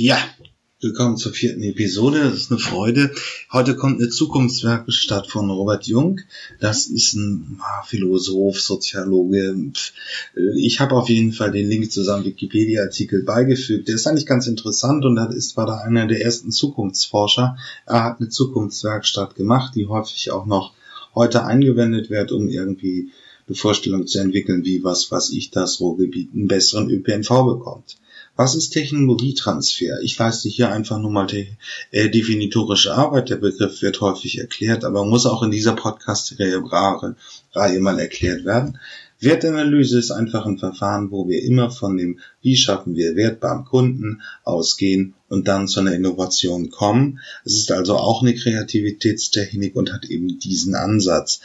Ja, willkommen zur vierten Episode. Das ist eine Freude. Heute kommt eine Zukunftswerkstatt von Robert Jung. Das ist ein Philosoph, Soziologe. Ich habe auf jeden Fall den Link zu seinem Wikipedia-Artikel beigefügt. Der ist eigentlich ganz interessant und das ist, war da einer der ersten Zukunftsforscher. Er hat eine Zukunftswerkstatt gemacht, die häufig auch noch heute eingewendet wird, um irgendwie eine Vorstellung zu entwickeln, wie was, was ich das Ruhrgebiet einen besseren ÖPNV bekommt. Was ist Technologietransfer? Ich leiste hier einfach nur mal äh, definitorische Arbeit. Der Begriff wird häufig erklärt, aber muss auch in dieser Podcast-Reihe mal erklärt werden. Wertanalyse ist einfach ein Verfahren, wo wir immer von dem, wie schaffen wir Wert beim Kunden ausgehen und dann zu einer Innovation kommen. Es ist also auch eine Kreativitätstechnik und hat eben diesen Ansatz,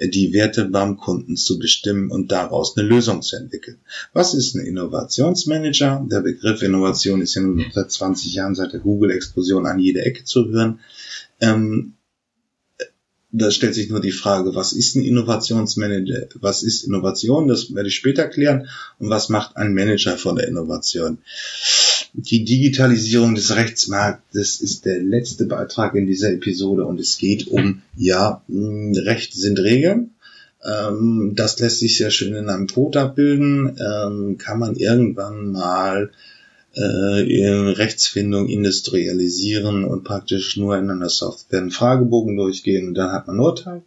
die Werte beim Kunden zu bestimmen und daraus eine Lösung zu entwickeln. Was ist ein Innovationsmanager? Der Begriff Innovation ist ja nun seit 20 Jahren seit der Google-Explosion an jede Ecke zu hören. Ähm, da stellt sich nur die Frage, was ist ein Innovationsmanager, was ist Innovation, das werde ich später klären, und was macht ein Manager von der Innovation. Die Digitalisierung des Rechtsmarktes ist der letzte Beitrag in dieser Episode und es geht um, ja, Recht sind Regeln. Ähm, das lässt sich sehr schön in einem Code abbilden, ähm, kann man irgendwann mal äh, Rechtsfindung industrialisieren und praktisch nur in einer Software einen Fragebogen durchgehen und dann hat man ein Urteil.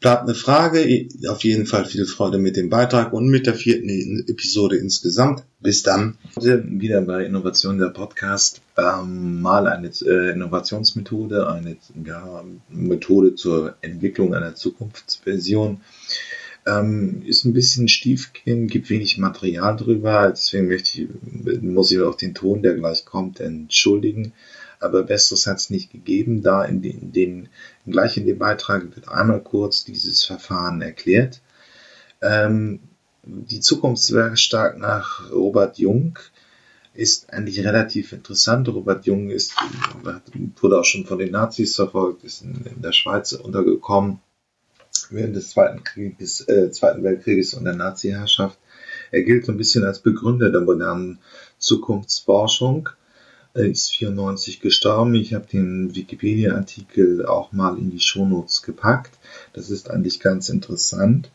Bleibt eine Frage, auf jeden Fall viel Freude mit dem Beitrag und mit der vierten Episode insgesamt. Bis dann. Heute wieder bei Innovation der Podcast. Ähm, mal eine äh, Innovationsmethode, eine ja, Methode zur Entwicklung einer Zukunftsversion. Ähm, ist ein bisschen Stiefkind, gibt wenig Material drüber, deswegen möchte ich, muss ich auch den Ton, der gleich kommt, entschuldigen. Aber Besseres hat es nicht gegeben, da in den, den, gleich in dem Beitrag wird einmal kurz dieses Verfahren erklärt. Ähm, die Zukunftswerkstatt nach Robert Jung ist eigentlich relativ interessant. Robert Jung ist, wurde auch schon von den Nazis verfolgt, ist in, in der Schweiz untergekommen während des Zweiten, Krieges, äh, Zweiten Weltkrieges und der Nazi-Herrschaft. Er gilt so ein bisschen als Begründer der modernen Zukunftsforschung. Er ist 94 gestorben. Ich habe den Wikipedia-Artikel auch mal in die Shownotes gepackt. Das ist eigentlich ganz interessant.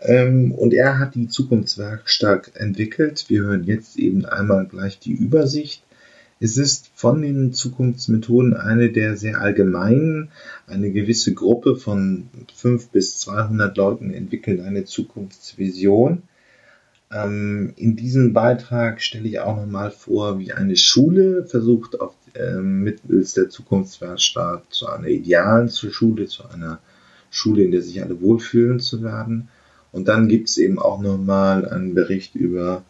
Ähm, und er hat die Zukunftswerkstatt entwickelt. Wir hören jetzt eben einmal gleich die Übersicht. Es ist von den Zukunftsmethoden eine der sehr allgemeinen. Eine gewisse Gruppe von 5 bis 200 Leuten entwickelt eine Zukunftsvision. Ähm, in diesem Beitrag stelle ich auch nochmal vor, wie eine Schule versucht, auf, äh, mittels der Zukunftswerkstatt zu einer idealen Schule, zu einer Schule, in der sich alle wohlfühlen zu werden. Und dann gibt es eben auch nochmal einen Bericht über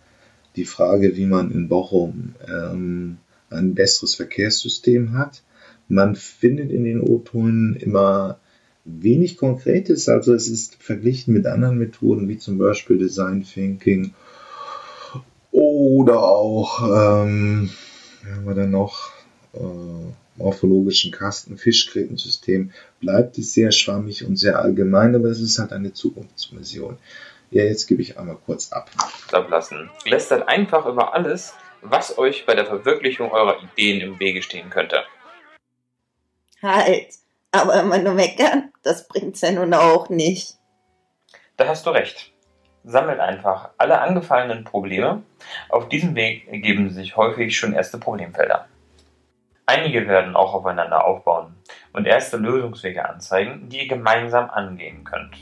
die Frage, wie man in Bochum ähm, ein besseres Verkehrssystem hat. Man findet in den O-Tönen immer wenig Konkretes, also es ist verglichen mit anderen Methoden wie zum Beispiel Design Thinking oder auch, ähm, haben wir dann noch, äh, morphologischen Kasten, Fischgrätensystem, bleibt es sehr schwammig und sehr allgemein, aber es ist halt eine Zukunftsmission. Ja, jetzt gebe ich einmal kurz ab. Ablassen. Lästert einfach über alles, was euch bei der Verwirklichung eurer Ideen im Wege stehen könnte. Halt, aber immer nur meckern, das bringt's ja nun auch nicht. Da hast du recht. Sammelt einfach alle angefallenen Probleme. Auf diesem Weg ergeben sich häufig schon erste Problemfelder. Einige werden auch aufeinander aufbauen und erste Lösungswege anzeigen, die ihr gemeinsam angehen könnt.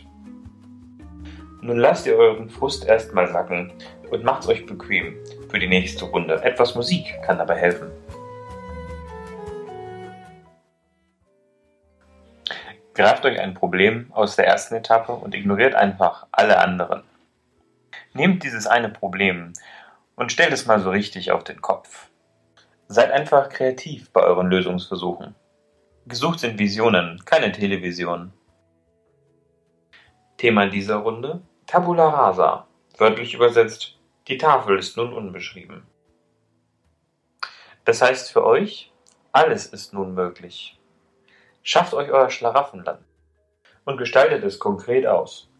Nun lasst ihr euren Frust erstmal sacken und macht's euch bequem für die nächste Runde. Etwas Musik kann dabei helfen. Greift euch ein Problem aus der ersten Etappe und ignoriert einfach alle anderen. Nehmt dieses eine Problem und stellt es mal so richtig auf den Kopf. Seid einfach kreativ bei euren Lösungsversuchen. Gesucht sind Visionen, keine Television. Thema dieser Runde Tabula rasa, wörtlich übersetzt die Tafel ist nun unbeschrieben. Das heißt für euch, alles ist nun möglich. Schafft euch euer Schlaraffenland und gestaltet es konkret aus.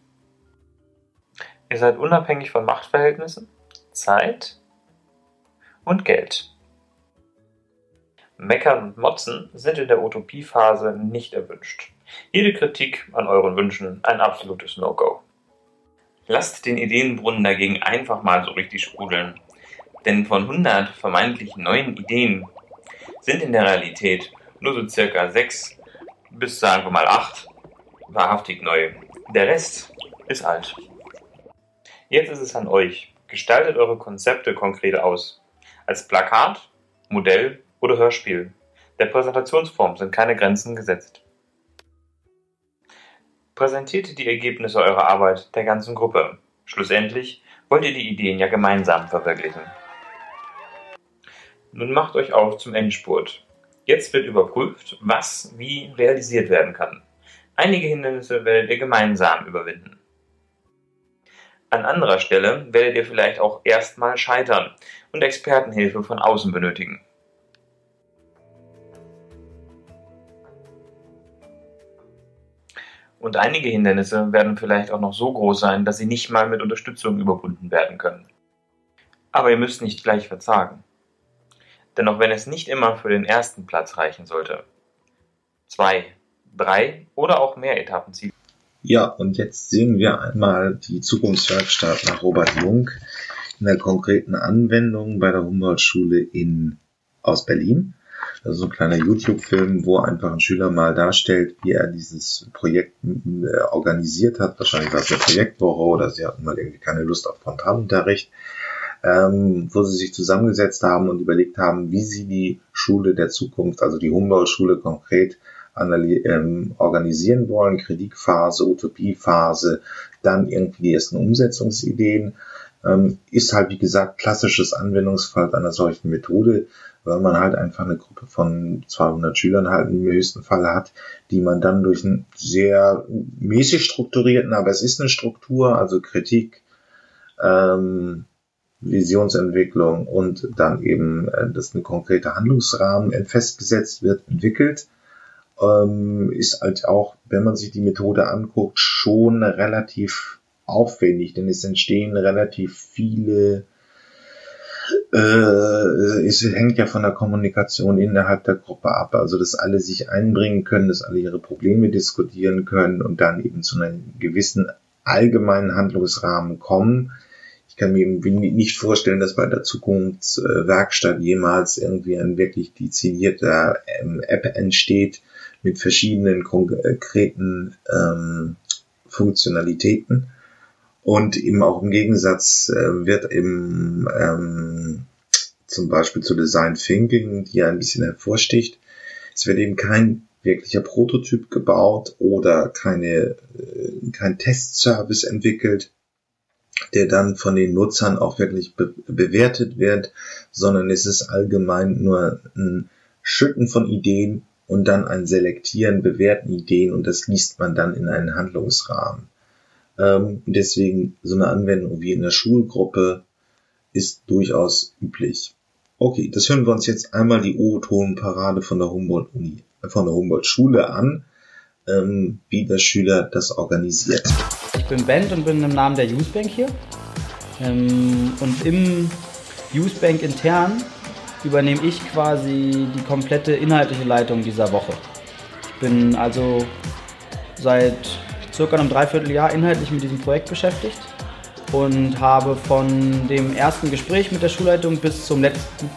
Ihr seid unabhängig von Machtverhältnissen, Zeit und Geld. Meckern und Motzen sind in der Utopiephase nicht erwünscht. Jede Kritik an euren Wünschen ein absolutes No-Go. Lasst den Ideenbrunnen dagegen einfach mal so richtig sprudeln. Denn von 100 vermeintlich neuen Ideen sind in der Realität nur so circa 6 bis sagen wir mal 8 wahrhaftig neu. Der Rest ist alt. Jetzt ist es an euch. Gestaltet eure Konzepte konkret aus. Als Plakat, Modell oder Hörspiel. Der Präsentationsform sind keine Grenzen gesetzt. Präsentiert die Ergebnisse eurer Arbeit der ganzen Gruppe. Schlussendlich wollt ihr die Ideen ja gemeinsam verwirklichen. Nun macht euch auf zum Endspurt. Jetzt wird überprüft, was wie realisiert werden kann. Einige Hindernisse werdet ihr gemeinsam überwinden. An anderer Stelle werdet ihr vielleicht auch erstmal scheitern und Expertenhilfe von außen benötigen. Und einige Hindernisse werden vielleicht auch noch so groß sein, dass sie nicht mal mit Unterstützung überwunden werden können. Aber ihr müsst nicht gleich verzagen. Denn auch wenn es nicht immer für den ersten Platz reichen sollte, zwei, drei oder auch mehr Etappenziele ja, und jetzt sehen wir einmal die Zukunftswerkstatt nach Robert Jung in der konkreten Anwendung bei der Humboldt-Schule in, aus Berlin. Das ist ein kleiner YouTube-Film, wo einfach ein Schüler mal darstellt, wie er dieses Projekt äh, organisiert hat. Wahrscheinlich war es eine Projektwoche oder sie hatten mal irgendwie keine Lust auf Frontalunterricht, ähm, wo sie sich zusammengesetzt haben und überlegt haben, wie sie die Schule der Zukunft, also die Humboldt-Schule konkret ähm, organisieren wollen, Kritikphase, Utopiephase, dann irgendwie die ersten Umsetzungsideen, ist halt wie gesagt klassisches Anwendungsfall einer solchen Methode, weil man halt einfach eine Gruppe von 200 Schülern halt im höchsten Fall hat, die man dann durch einen sehr mäßig strukturierten, aber es ist eine Struktur, also Kritik, ähm, Visionsentwicklung und dann eben, äh, dass ein konkreter Handlungsrahmen festgesetzt wird, entwickelt ähm, ist halt auch, wenn man sich die Methode anguckt, schon relativ aufwendig, denn es entstehen relativ viele äh, es hängt ja von der Kommunikation innerhalb der Gruppe ab, also dass alle sich einbringen können, dass alle ihre Probleme diskutieren können und dann eben zu einem gewissen allgemeinen Handlungsrahmen kommen. Ich kann mir nicht vorstellen, dass bei der Zukunftswerkstatt jemals irgendwie ein wirklich dezidierter ähm, App entsteht, mit verschiedenen konkreten ähm, Funktionalitäten. Und eben auch im Gegensatz äh, wird eben ähm, zum Beispiel zu Design Thinking, die ja ein bisschen hervorsticht, es wird eben kein wirklicher Prototyp gebaut oder keine, äh, kein Testservice entwickelt, der dann von den Nutzern auch wirklich be bewertet wird, sondern es ist allgemein nur ein Schütten von Ideen und dann ein Selektieren bewährten Ideen und das liest man dann in einen Handlungsrahmen. Ähm, deswegen so eine Anwendung wie in der Schulgruppe ist durchaus üblich. Okay, das hören wir uns jetzt einmal die O-Ton-Parade von der Humboldt-Uni, äh, von der Humboldt-Schule an, ähm, wie der Schüler das organisiert. Ich bin Bent und bin im Namen der Youth Bank hier. Ähm, und im Youth Bank intern übernehme ich quasi die komplette inhaltliche Leitung dieser Woche. Ich bin also seit circa einem Dreivierteljahr inhaltlich mit diesem Projekt beschäftigt und habe von dem ersten Gespräch mit der Schulleitung bis zum letzten,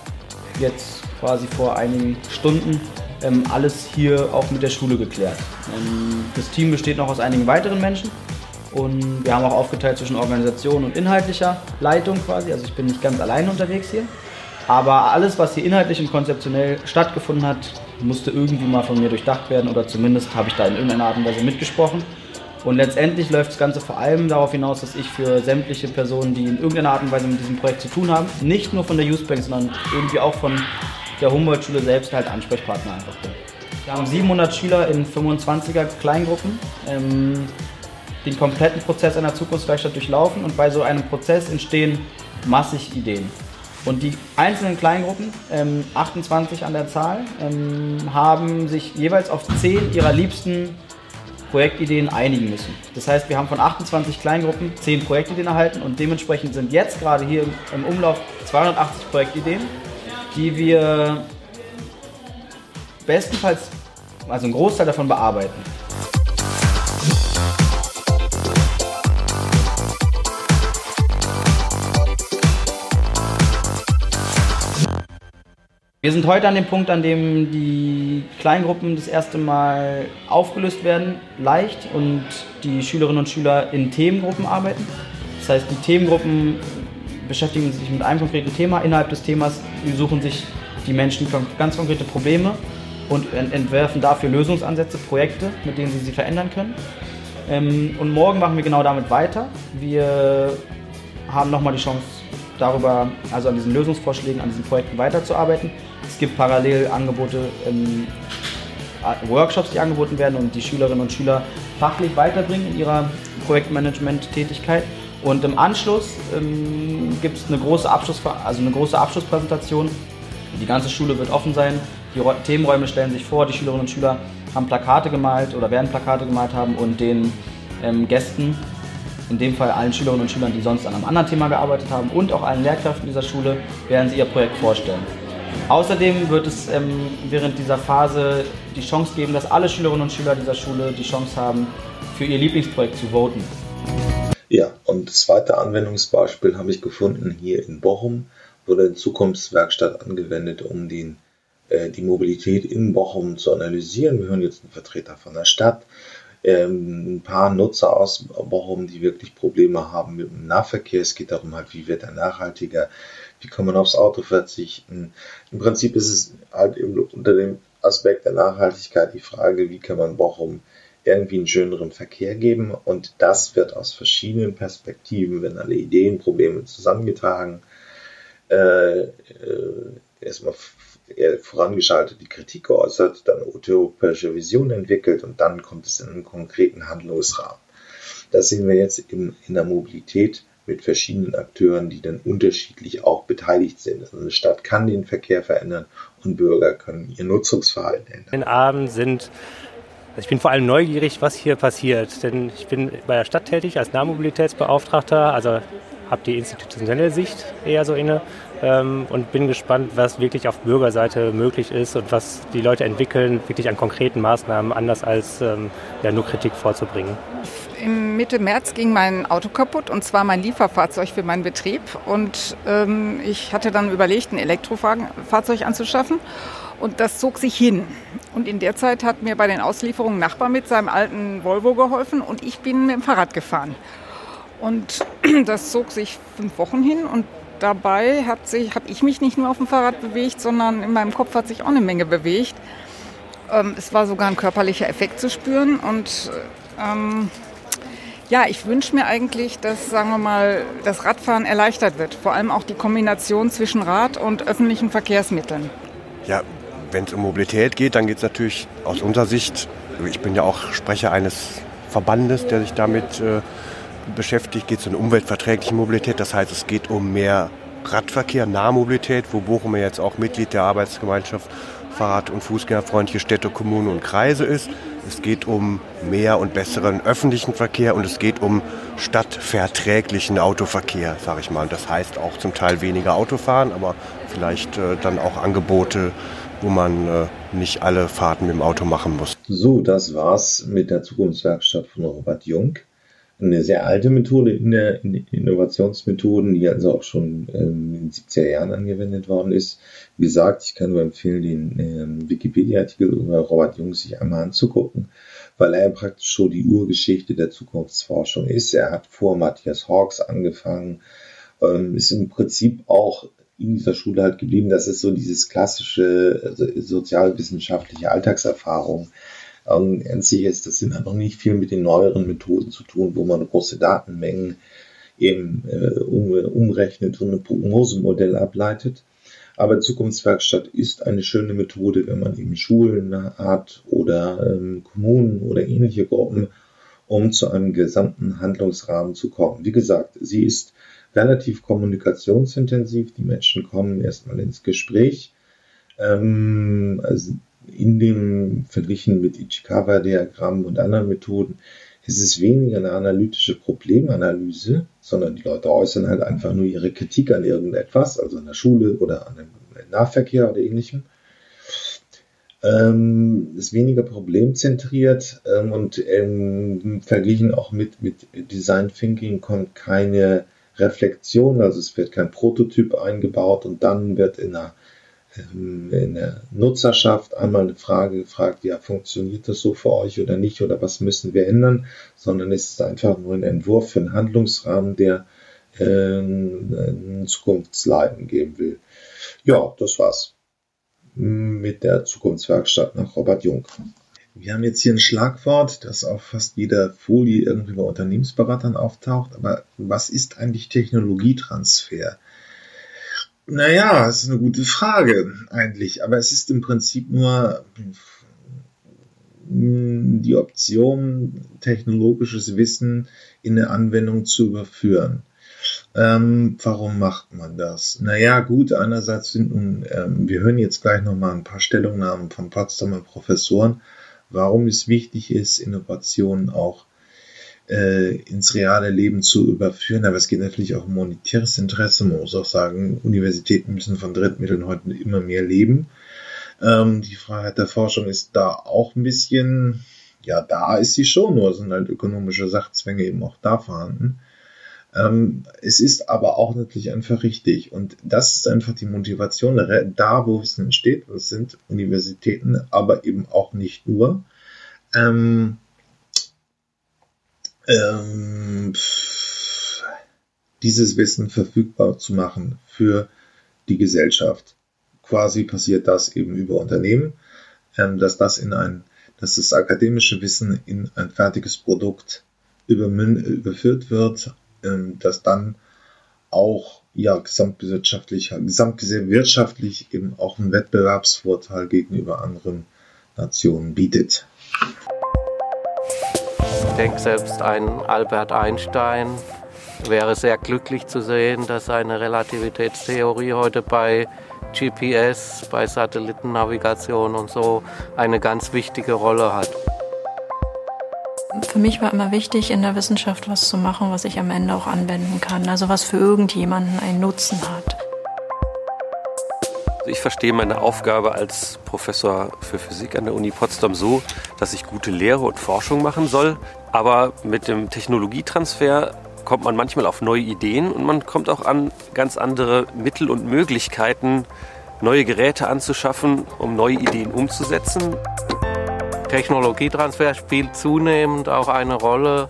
jetzt quasi vor einigen Stunden, ähm, alles hier auch mit der Schule geklärt. Ähm, das Team besteht noch aus einigen weiteren Menschen und wir haben auch aufgeteilt zwischen Organisation und inhaltlicher Leitung quasi. Also ich bin nicht ganz alleine unterwegs hier. Aber alles, was hier inhaltlich und konzeptionell stattgefunden hat, musste irgendwie mal von mir durchdacht werden oder zumindest habe ich da in irgendeiner Art und Weise mitgesprochen. Und letztendlich läuft das Ganze vor allem darauf hinaus, dass ich für sämtliche Personen, die in irgendeiner Art und Weise mit diesem Projekt zu tun haben, nicht nur von der Youth Bank, sondern irgendwie auch von der Humboldt-Schule selbst halt Ansprechpartner einfach bin. Wir haben 700 Schüler in 25er Kleingruppen ähm, den kompletten Prozess einer Zukunftswerkstatt durchlaufen und bei so einem Prozess entstehen massig Ideen. Und die einzelnen Kleingruppen, ähm, 28 an der Zahl, ähm, haben sich jeweils auf 10 ihrer liebsten Projektideen einigen müssen. Das heißt, wir haben von 28 Kleingruppen 10 Projektideen erhalten und dementsprechend sind jetzt gerade hier im Umlauf 280 Projektideen, die wir bestenfalls, also einen Großteil davon bearbeiten. Wir sind heute an dem Punkt, an dem die Kleingruppen das erste Mal aufgelöst werden, leicht, und die Schülerinnen und Schüler in Themengruppen arbeiten. Das heißt, die Themengruppen beschäftigen sich mit einem konkreten Thema. Innerhalb des Themas suchen sich die Menschen ganz konkrete Probleme und entwerfen dafür Lösungsansätze, Projekte, mit denen sie sie verändern können. Ähm, und morgen machen wir genau damit weiter. Wir haben nochmal die Chance, darüber, also an diesen Lösungsvorschlägen, an diesen Projekten weiterzuarbeiten. Es gibt parallel Angebote, ähm, Workshops, die angeboten werden und die Schülerinnen und Schüler fachlich weiterbringen in ihrer Projektmanagement-Tätigkeit. Und im Anschluss ähm, gibt es eine große, also eine große Abschlusspräsentation. Die ganze Schule wird offen sein. Die Themenräume stellen sich vor. Die Schülerinnen und Schüler haben Plakate gemalt oder werden Plakate gemalt haben und den ähm, Gästen, in dem Fall allen Schülerinnen und Schülern, die sonst an einem anderen Thema gearbeitet haben und auch allen Lehrkräften dieser Schule, werden sie ihr Projekt vorstellen. Außerdem wird es ähm, während dieser Phase die Chance geben, dass alle Schülerinnen und Schüler dieser Schule die Chance haben, für ihr Lieblingsprojekt zu voten. Ja, und das zweite Anwendungsbeispiel habe ich gefunden hier in Bochum, wurde in Zukunftswerkstatt angewendet, um den, äh, die Mobilität in Bochum zu analysieren. Wir hören jetzt einen Vertreter von der Stadt, ähm, ein paar Nutzer aus Bochum, die wirklich Probleme haben mit dem Nahverkehr. Es geht darum, halt, wie wird er nachhaltiger, wie kann man aufs Auto verzichten. Im Prinzip ist es halt unter dem Aspekt der Nachhaltigkeit die Frage, wie kann man Bochum irgendwie einen schöneren Verkehr geben und das wird aus verschiedenen Perspektiven, wenn alle Ideen, Probleme zusammengetragen, äh, äh, erstmal vorangeschaltet die Kritik geäußert, dann utopische Vision entwickelt und dann kommt es in einen konkreten Handlungsrahmen. Das sehen wir jetzt in, in der Mobilität mit verschiedenen Akteuren, die dann unterschiedlich auch beteiligt sind. Also eine Stadt kann den Verkehr verändern und Bürger können ihr Nutzungsverhalten ändern. Den Abend sind ich bin vor allem neugierig, was hier passiert, denn ich bin bei der Stadt tätig als Nahmobilitätsbeauftragter, also habe die institutionelle Sicht eher so inne ähm, und bin gespannt, was wirklich auf Bürgerseite möglich ist und was die Leute entwickeln, wirklich an konkreten Maßnahmen, anders als ähm, ja, nur Kritik vorzubringen. Im Mitte März ging mein Auto kaputt und zwar mein Lieferfahrzeug für meinen Betrieb. Und ähm, ich hatte dann überlegt, ein Elektrofahrzeug anzuschaffen. Und das zog sich hin. Und in der Zeit hat mir bei den Auslieferungen ein Nachbar mit seinem alten Volvo geholfen und ich bin mit dem Fahrrad gefahren. Und das zog sich fünf Wochen hin und dabei habe ich mich nicht nur auf dem Fahrrad bewegt, sondern in meinem Kopf hat sich auch eine Menge bewegt. Ähm, es war sogar ein körperlicher Effekt zu spüren und ähm, ja, ich wünsche mir eigentlich, dass, sagen wir mal, das Radfahren erleichtert wird. Vor allem auch die Kombination zwischen Rad und öffentlichen Verkehrsmitteln. Ja, wenn es um Mobilität geht, dann geht es natürlich aus unserer Sicht, ich bin ja auch Sprecher eines Verbandes, der sich damit äh, beschäftigt, geht es um umweltverträgliche Mobilität. Das heißt, es geht um mehr Radverkehr, Nahmobilität, wo Bochum ja jetzt auch Mitglied der Arbeitsgemeinschaft Fahrrad- und Fußgängerfreundliche Städte, Kommunen und Kreise ist. Es geht um mehr und besseren öffentlichen Verkehr und es geht um stadtverträglichen Autoverkehr, sage ich mal. Das heißt auch zum Teil weniger Autofahren, aber vielleicht äh, dann auch Angebote, wo man äh, nicht alle Fahrten mit dem Auto machen muss. So, das war's mit der Zukunftswerkstatt von Robert Jung eine sehr alte Methode in der Innovationsmethoden, die also auch schon ähm, in den 70er Jahren angewendet worden ist. Wie gesagt, ich kann nur empfehlen, den ähm, Wikipedia-Artikel über Robert Jung sich einmal anzugucken, weil er praktisch schon die Urgeschichte der Zukunftsforschung ist. Er hat vor Matthias Hawks angefangen, ähm, ist im Prinzip auch in dieser Schule halt geblieben. Das ist so dieses klassische also sozialwissenschaftliche Alltagserfahrung ähm, an sich ist das sind noch nicht viel mit den neueren Methoden zu tun, wo man große Datenmengen eben äh, um, umrechnet und ein Prognosemodell ableitet. Aber Zukunftswerkstatt ist eine schöne Methode, wenn man eben Schulen hat oder ähm, Kommunen oder ähnliche Gruppen, um zu einem gesamten Handlungsrahmen zu kommen. Wie gesagt, sie ist relativ kommunikationsintensiv. Die Menschen kommen erstmal ins Gespräch. Ähm, also in dem verglichen mit Ichikawa-Diagrammen und anderen Methoden ist es weniger eine analytische Problemanalyse, sondern die Leute äußern halt einfach nur ihre Kritik an irgendetwas, also an der Schule oder an dem Nahverkehr oder ähnlichem. ähm, ist weniger problemzentriert ähm, und ähm, verglichen auch mit, mit Design Thinking kommt keine Reflexion, also es wird kein Prototyp eingebaut und dann wird in ähm, in der Nutzerschaft einmal eine Frage gefragt, ja, funktioniert das so für euch oder nicht oder was müssen wir ändern, sondern es ist einfach nur ein Entwurf für einen Handlungsrahmen, der äh, ein Zukunftsleiten geben will. Ja, das war's mit der Zukunftswerkstatt nach Robert Jung. Wir haben jetzt hier ein Schlagwort, das auf fast jeder Folie irgendwie bei Unternehmensberatern auftaucht. Aber was ist eigentlich Technologietransfer? Naja, das ist eine gute Frage eigentlich. Aber es ist im Prinzip nur die Option, technologisches Wissen in eine Anwendung zu überführen. Ähm, warum macht man das? Naja, gut, einerseits sind nun, ähm, wir hören jetzt gleich nochmal ein paar Stellungnahmen von Potsdamer Professoren, warum es wichtig ist, Innovationen auch äh, ins reale Leben zu überführen. Aber es geht natürlich auch um monetäres Interesse. Man muss auch sagen, Universitäten müssen von Drittmitteln heute immer mehr leben. Ähm, die Freiheit der Forschung ist da auch ein bisschen, ja, da ist sie schon, nur sind halt ökonomische Sachzwänge eben auch da vorhanden. Ähm, es ist aber auch natürlich einfach richtig. Und das ist einfach die Motivation. Da, wo Wissen entsteht, das sind Universitäten, aber eben auch nicht nur. Ähm, ähm, dieses Wissen verfügbar zu machen für die Gesellschaft. Quasi passiert das eben über Unternehmen, ähm, dass das in ein, dass das akademische Wissen in ein fertiges Produkt überführt wird ähm, das dann auch ja gesamtwirtschaftlich, gesamtwirtschaftlich eben auch einen Wettbewerbsvorteil gegenüber anderen Nationen bietet. Ich denke, selbst ein Albert Einstein wäre sehr glücklich zu sehen, dass seine Relativitätstheorie heute bei GPS, bei Satellitennavigation und so eine ganz wichtige Rolle hat. Für mich war immer wichtig, in der Wissenschaft was zu machen, was ich am Ende auch anwenden kann. Also was für irgendjemanden einen Nutzen hat. Ich verstehe meine Aufgabe als Professor für Physik an der Uni Potsdam so, dass ich gute Lehre und Forschung machen soll. Aber mit dem Technologietransfer kommt man manchmal auf neue Ideen und man kommt auch an ganz andere Mittel und Möglichkeiten, neue Geräte anzuschaffen, um neue Ideen umzusetzen. Technologietransfer spielt zunehmend auch eine Rolle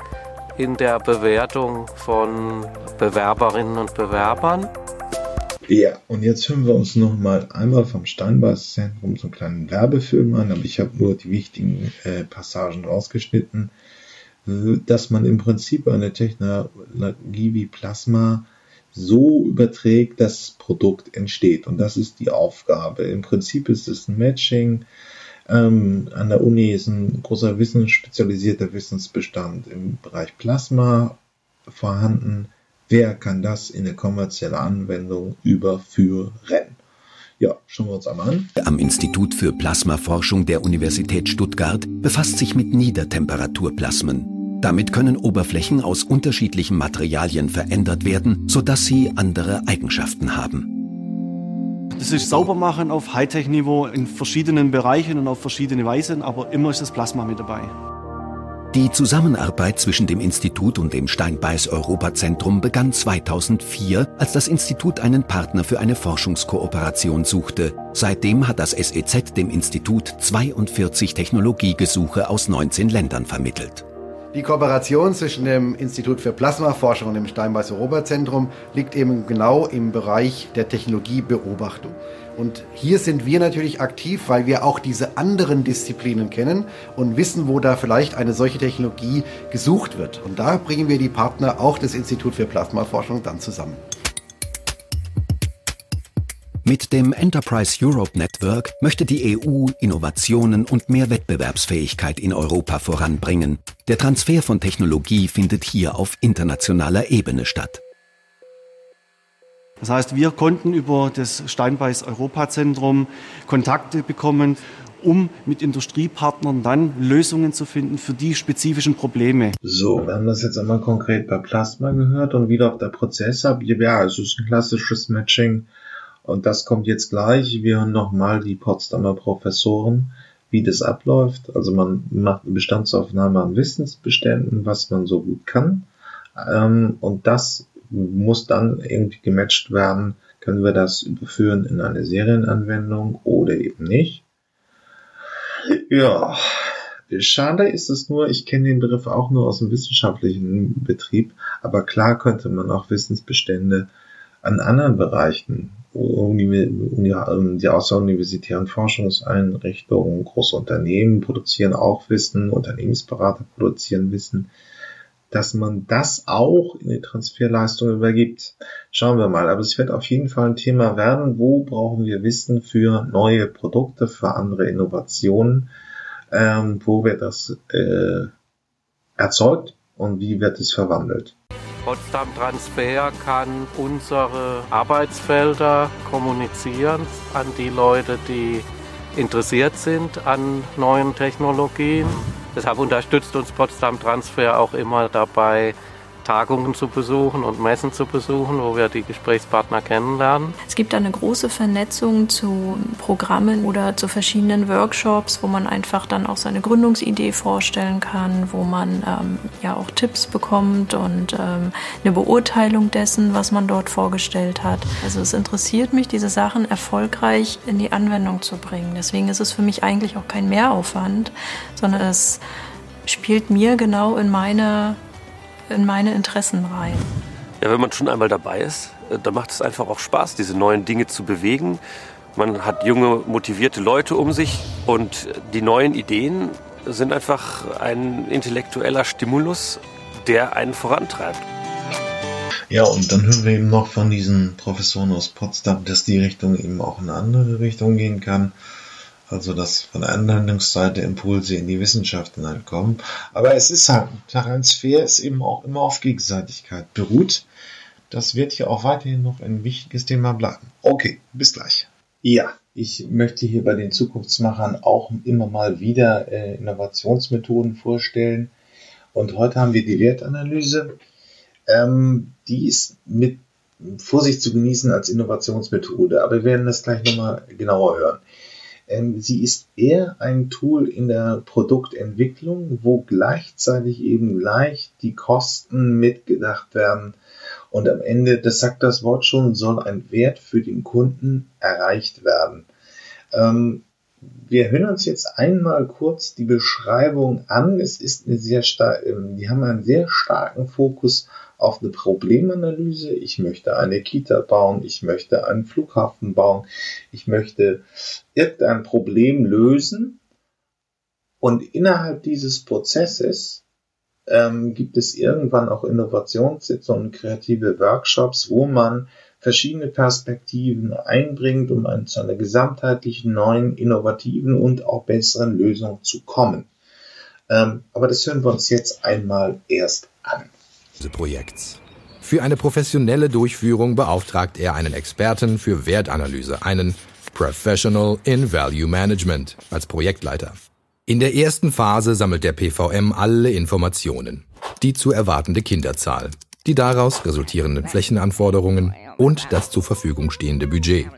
in der Bewertung von Bewerberinnen und Bewerbern. Ja, und jetzt hören wir uns noch mal einmal vom Steinbeiß-Zentrum so einen kleinen Werbefilm an, aber ich habe nur die wichtigen äh, Passagen rausgeschnitten, dass man im Prinzip eine Technologie wie Plasma so überträgt, dass das Produkt entsteht. Und das ist die Aufgabe. Im Prinzip ist es ein Matching ähm, an der Uni ist ein großer wissensspezialisierter Wissensbestand im Bereich Plasma vorhanden. Wer kann das in eine kommerzielle Anwendung überführen? Ja, schauen wir uns einmal an. Am Institut für Plasmaforschung der Universität Stuttgart befasst sich mit Niedertemperaturplasmen. Damit können Oberflächen aus unterschiedlichen Materialien verändert werden, sodass sie andere Eigenschaften haben. Das ist Saubermachen auf Hightech-Niveau in verschiedenen Bereichen und auf verschiedene Weisen, aber immer ist das Plasma mit dabei. Die Zusammenarbeit zwischen dem Institut und dem Steinbeiß Europazentrum begann 2004, als das Institut einen Partner für eine Forschungskooperation suchte. Seitdem hat das SEZ dem Institut 42 Technologiegesuche aus 19 Ländern vermittelt. Die Kooperation zwischen dem Institut für Plasmaforschung und dem Steinbeiß-Europa-Zentrum liegt eben genau im Bereich der Technologiebeobachtung. Und hier sind wir natürlich aktiv, weil wir auch diese anderen Disziplinen kennen und wissen, wo da vielleicht eine solche Technologie gesucht wird. Und da bringen wir die Partner auch des Institut für Plasmaforschung dann zusammen. Mit dem Enterprise Europe Network möchte die EU Innovationen und mehr Wettbewerbsfähigkeit in Europa voranbringen. Der Transfer von Technologie findet hier auf internationaler Ebene statt. Das heißt, wir konnten über das Steinbeiß Europazentrum Kontakte bekommen, um mit Industriepartnern dann Lösungen zu finden für die spezifischen Probleme. So, wir haben das jetzt einmal konkret bei Plasma gehört und wieder auf der Prozess ab. Ja, es ist ein klassisches Matching und das kommt jetzt gleich. Wir hören nochmal die Potsdamer Professoren wie das abläuft. Also man macht eine Bestandsaufnahme an Wissensbeständen, was man so gut kann. Ähm, und das muss dann irgendwie gematcht werden. Können wir das überführen in eine Serienanwendung oder eben nicht? Ja, schade ist es nur, ich kenne den Begriff auch nur aus dem wissenschaftlichen Betrieb, aber klar könnte man auch Wissensbestände an anderen Bereichen, die außeruniversitären Forschungseinrichtungen, große Unternehmen produzieren auch Wissen, Unternehmensberater produzieren Wissen, dass man das auch in die Transferleistung übergibt. Schauen wir mal. Aber es wird auf jeden Fall ein Thema werden. Wo brauchen wir Wissen für neue Produkte, für andere Innovationen? Ähm, wo wird das äh, erzeugt und wie wird es verwandelt? Potsdam Transfer kann unsere Arbeitsfelder kommunizieren an die Leute, die interessiert sind an neuen Technologien. Deshalb unterstützt uns Potsdam Transfer auch immer dabei, Tagungen zu besuchen und Messen zu besuchen, wo wir die Gesprächspartner kennenlernen. Es gibt eine große Vernetzung zu Programmen oder zu verschiedenen Workshops, wo man einfach dann auch seine Gründungsidee vorstellen kann, wo man ähm, ja auch Tipps bekommt und ähm, eine Beurteilung dessen, was man dort vorgestellt hat. Also es interessiert mich, diese Sachen erfolgreich in die Anwendung zu bringen. Deswegen ist es für mich eigentlich auch kein Mehraufwand, sondern es spielt mir genau in meine in meine Interessen rein. Ja, wenn man schon einmal dabei ist, äh, dann macht es einfach auch Spaß, diese neuen Dinge zu bewegen. Man hat junge, motivierte Leute um sich und die neuen Ideen sind einfach ein intellektueller Stimulus, der einen vorantreibt. Ja, und dann hören wir eben noch von diesen Professoren aus Potsdam, dass die Richtung eben auch in eine andere Richtung gehen kann. Also dass von der Anwendungsseite Impulse in die Wissenschaft hineinkommen. Aber es ist halt, Transfer ist eben auch immer auf Gegenseitigkeit beruht. Das wird hier auch weiterhin noch ein wichtiges Thema bleiben. Okay, bis gleich. Ja, ich möchte hier bei den Zukunftsmachern auch immer mal wieder äh, Innovationsmethoden vorstellen. Und heute haben wir die Wertanalyse. Ähm, die ist mit Vorsicht zu genießen als Innovationsmethode, aber wir werden das gleich nochmal genauer hören. Ähm, sie ist eher ein Tool in der Produktentwicklung, wo gleichzeitig eben gleich die Kosten mitgedacht werden. Und am Ende, das sagt das Wort schon, soll ein Wert für den Kunden erreicht werden. Ähm, wir hören uns jetzt einmal kurz die Beschreibung an. Es ist eine sehr stark, ähm, die haben einen sehr starken Fokus auf eine Problemanalyse. Ich möchte eine Kita bauen, ich möchte einen Flughafen bauen, ich möchte irgendein Problem lösen. Und innerhalb dieses Prozesses ähm, gibt es irgendwann auch Innovationssitzungen, kreative Workshops, wo man verschiedene Perspektiven einbringt, um zu einer gesamtheitlichen, neuen, innovativen und auch besseren Lösung zu kommen. Ähm, aber das hören wir uns jetzt einmal erst an. Projekts. Für eine professionelle Durchführung beauftragt er einen Experten für Wertanalyse, einen Professional in Value Management als Projektleiter. In der ersten Phase sammelt der PVM alle Informationen, die zu erwartende Kinderzahl, die daraus resultierenden Flächenanforderungen und das zur Verfügung stehende Budget.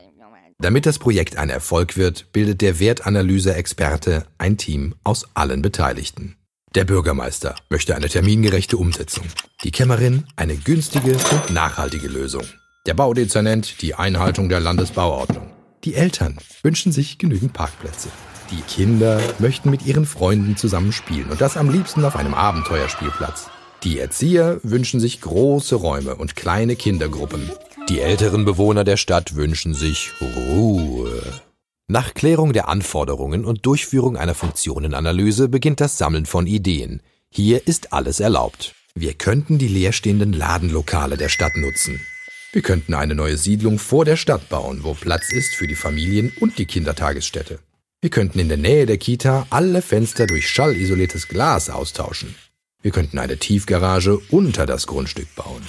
Damit das Projekt ein Erfolg wird, bildet der Wertanalyse-Experte ein Team aus allen Beteiligten. Der Bürgermeister möchte eine termingerechte Umsetzung. Die Kämmerin eine günstige und nachhaltige Lösung. Der Baudezernent die Einhaltung der Landesbauordnung. Die Eltern wünschen sich genügend Parkplätze. Die Kinder möchten mit ihren Freunden zusammen spielen und das am liebsten auf einem Abenteuerspielplatz. Die Erzieher wünschen sich große Räume und kleine Kindergruppen. Die älteren Bewohner der Stadt wünschen sich Ruhe. Nach Klärung der Anforderungen und Durchführung einer Funktionenanalyse beginnt das Sammeln von Ideen. Hier ist alles erlaubt. Wir könnten die leerstehenden Ladenlokale der Stadt nutzen. Wir könnten eine neue Siedlung vor der Stadt bauen, wo Platz ist für die Familien und die Kindertagesstätte. Wir könnten in der Nähe der Kita alle Fenster durch schallisoliertes Glas austauschen. Wir könnten eine Tiefgarage unter das Grundstück bauen.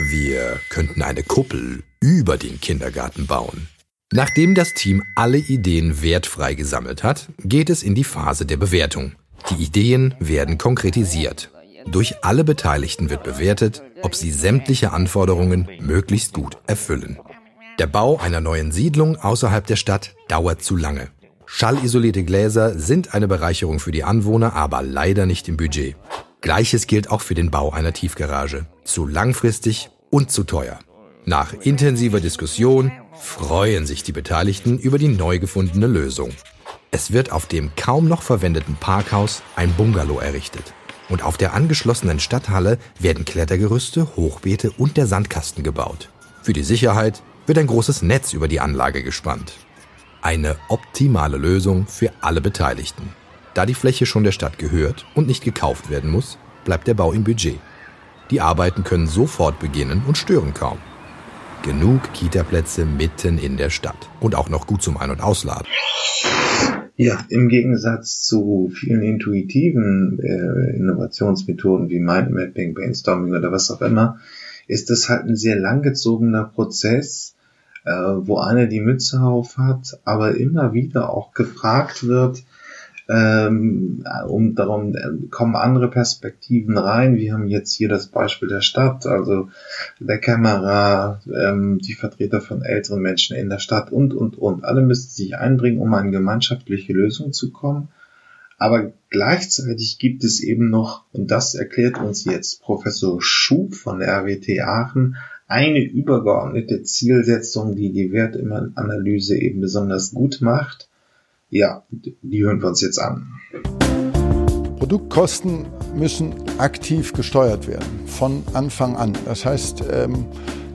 Wir könnten eine Kuppel über den Kindergarten bauen. Nachdem das Team alle Ideen wertfrei gesammelt hat, geht es in die Phase der Bewertung. Die Ideen werden konkretisiert. Durch alle Beteiligten wird bewertet, ob sie sämtliche Anforderungen möglichst gut erfüllen. Der Bau einer neuen Siedlung außerhalb der Stadt dauert zu lange. Schallisolierte Gläser sind eine Bereicherung für die Anwohner, aber leider nicht im Budget. Gleiches gilt auch für den Bau einer Tiefgarage. Zu langfristig und zu teuer. Nach intensiver Diskussion freuen sich die Beteiligten über die neu gefundene Lösung. Es wird auf dem kaum noch verwendeten Parkhaus ein Bungalow errichtet. Und auf der angeschlossenen Stadthalle werden Klettergerüste, Hochbeete und der Sandkasten gebaut. Für die Sicherheit wird ein großes Netz über die Anlage gespannt. Eine optimale Lösung für alle Beteiligten. Da die Fläche schon der Stadt gehört und nicht gekauft werden muss, bleibt der Bau im Budget. Die Arbeiten können sofort beginnen und stören kaum. Genug Kita-Plätze mitten in der Stadt und auch noch gut zum Ein- und Ausladen. Ja, im Gegensatz zu vielen intuitiven äh, Innovationsmethoden wie Mindmapping, Brainstorming oder was auch immer, ist das halt ein sehr langgezogener Prozess, äh, wo einer die Mütze auf hat, aber immer wieder auch gefragt wird, ähm, um darum äh, kommen andere Perspektiven rein. Wir haben jetzt hier das Beispiel der Stadt, also der Kämmerer, ähm, die Vertreter von älteren Menschen in der Stadt und, und, und. Alle müssen sich einbringen, um eine gemeinschaftliche Lösung zu kommen. Aber gleichzeitig gibt es eben noch, und das erklärt uns jetzt Professor Schub von der RWT Aachen, eine übergeordnete Zielsetzung, die die Wertanalyse eben besonders gut macht. Ja, die hören wir uns jetzt an. Produktkosten müssen aktiv gesteuert werden, von Anfang an. Das heißt, ähm,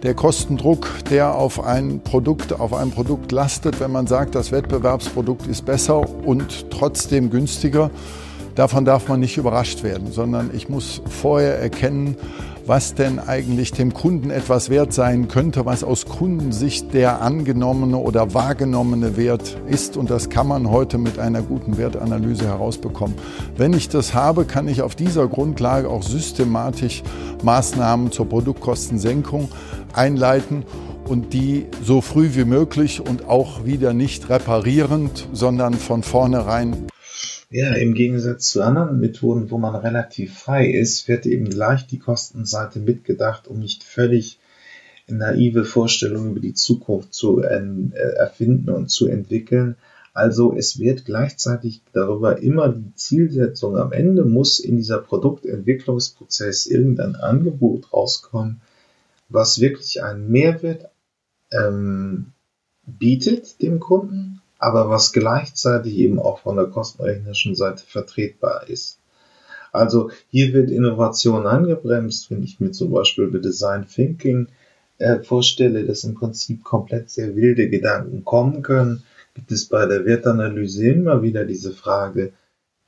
der Kostendruck, der auf ein Produkt, auf ein Produkt lastet, wenn man sagt, das Wettbewerbsprodukt ist besser und trotzdem günstiger, davon darf man nicht überrascht werden, sondern ich muss vorher erkennen, was denn eigentlich dem Kunden etwas wert sein könnte, was aus Kundensicht der angenommene oder wahrgenommene Wert ist. Und das kann man heute mit einer guten Wertanalyse herausbekommen. Wenn ich das habe, kann ich auf dieser Grundlage auch systematisch Maßnahmen zur Produktkostensenkung einleiten und die so früh wie möglich und auch wieder nicht reparierend, sondern von vornherein ja, im Gegensatz zu anderen Methoden, wo man relativ frei ist, wird eben gleich die Kostenseite mitgedacht, um nicht völlig naive Vorstellungen über die Zukunft zu äh, erfinden und zu entwickeln. Also es wird gleichzeitig darüber immer die Zielsetzung, am Ende muss in dieser Produktentwicklungsprozess irgendein Angebot rauskommen, was wirklich einen Mehrwert ähm, bietet dem Kunden aber was gleichzeitig eben auch von der kostenrechnischen Seite vertretbar ist. Also hier wird Innovation angebremst, wenn ich mir zum Beispiel bei Design Thinking äh, vorstelle, dass im Prinzip komplett sehr wilde Gedanken kommen können, gibt es bei der Wertanalyse immer wieder diese Frage,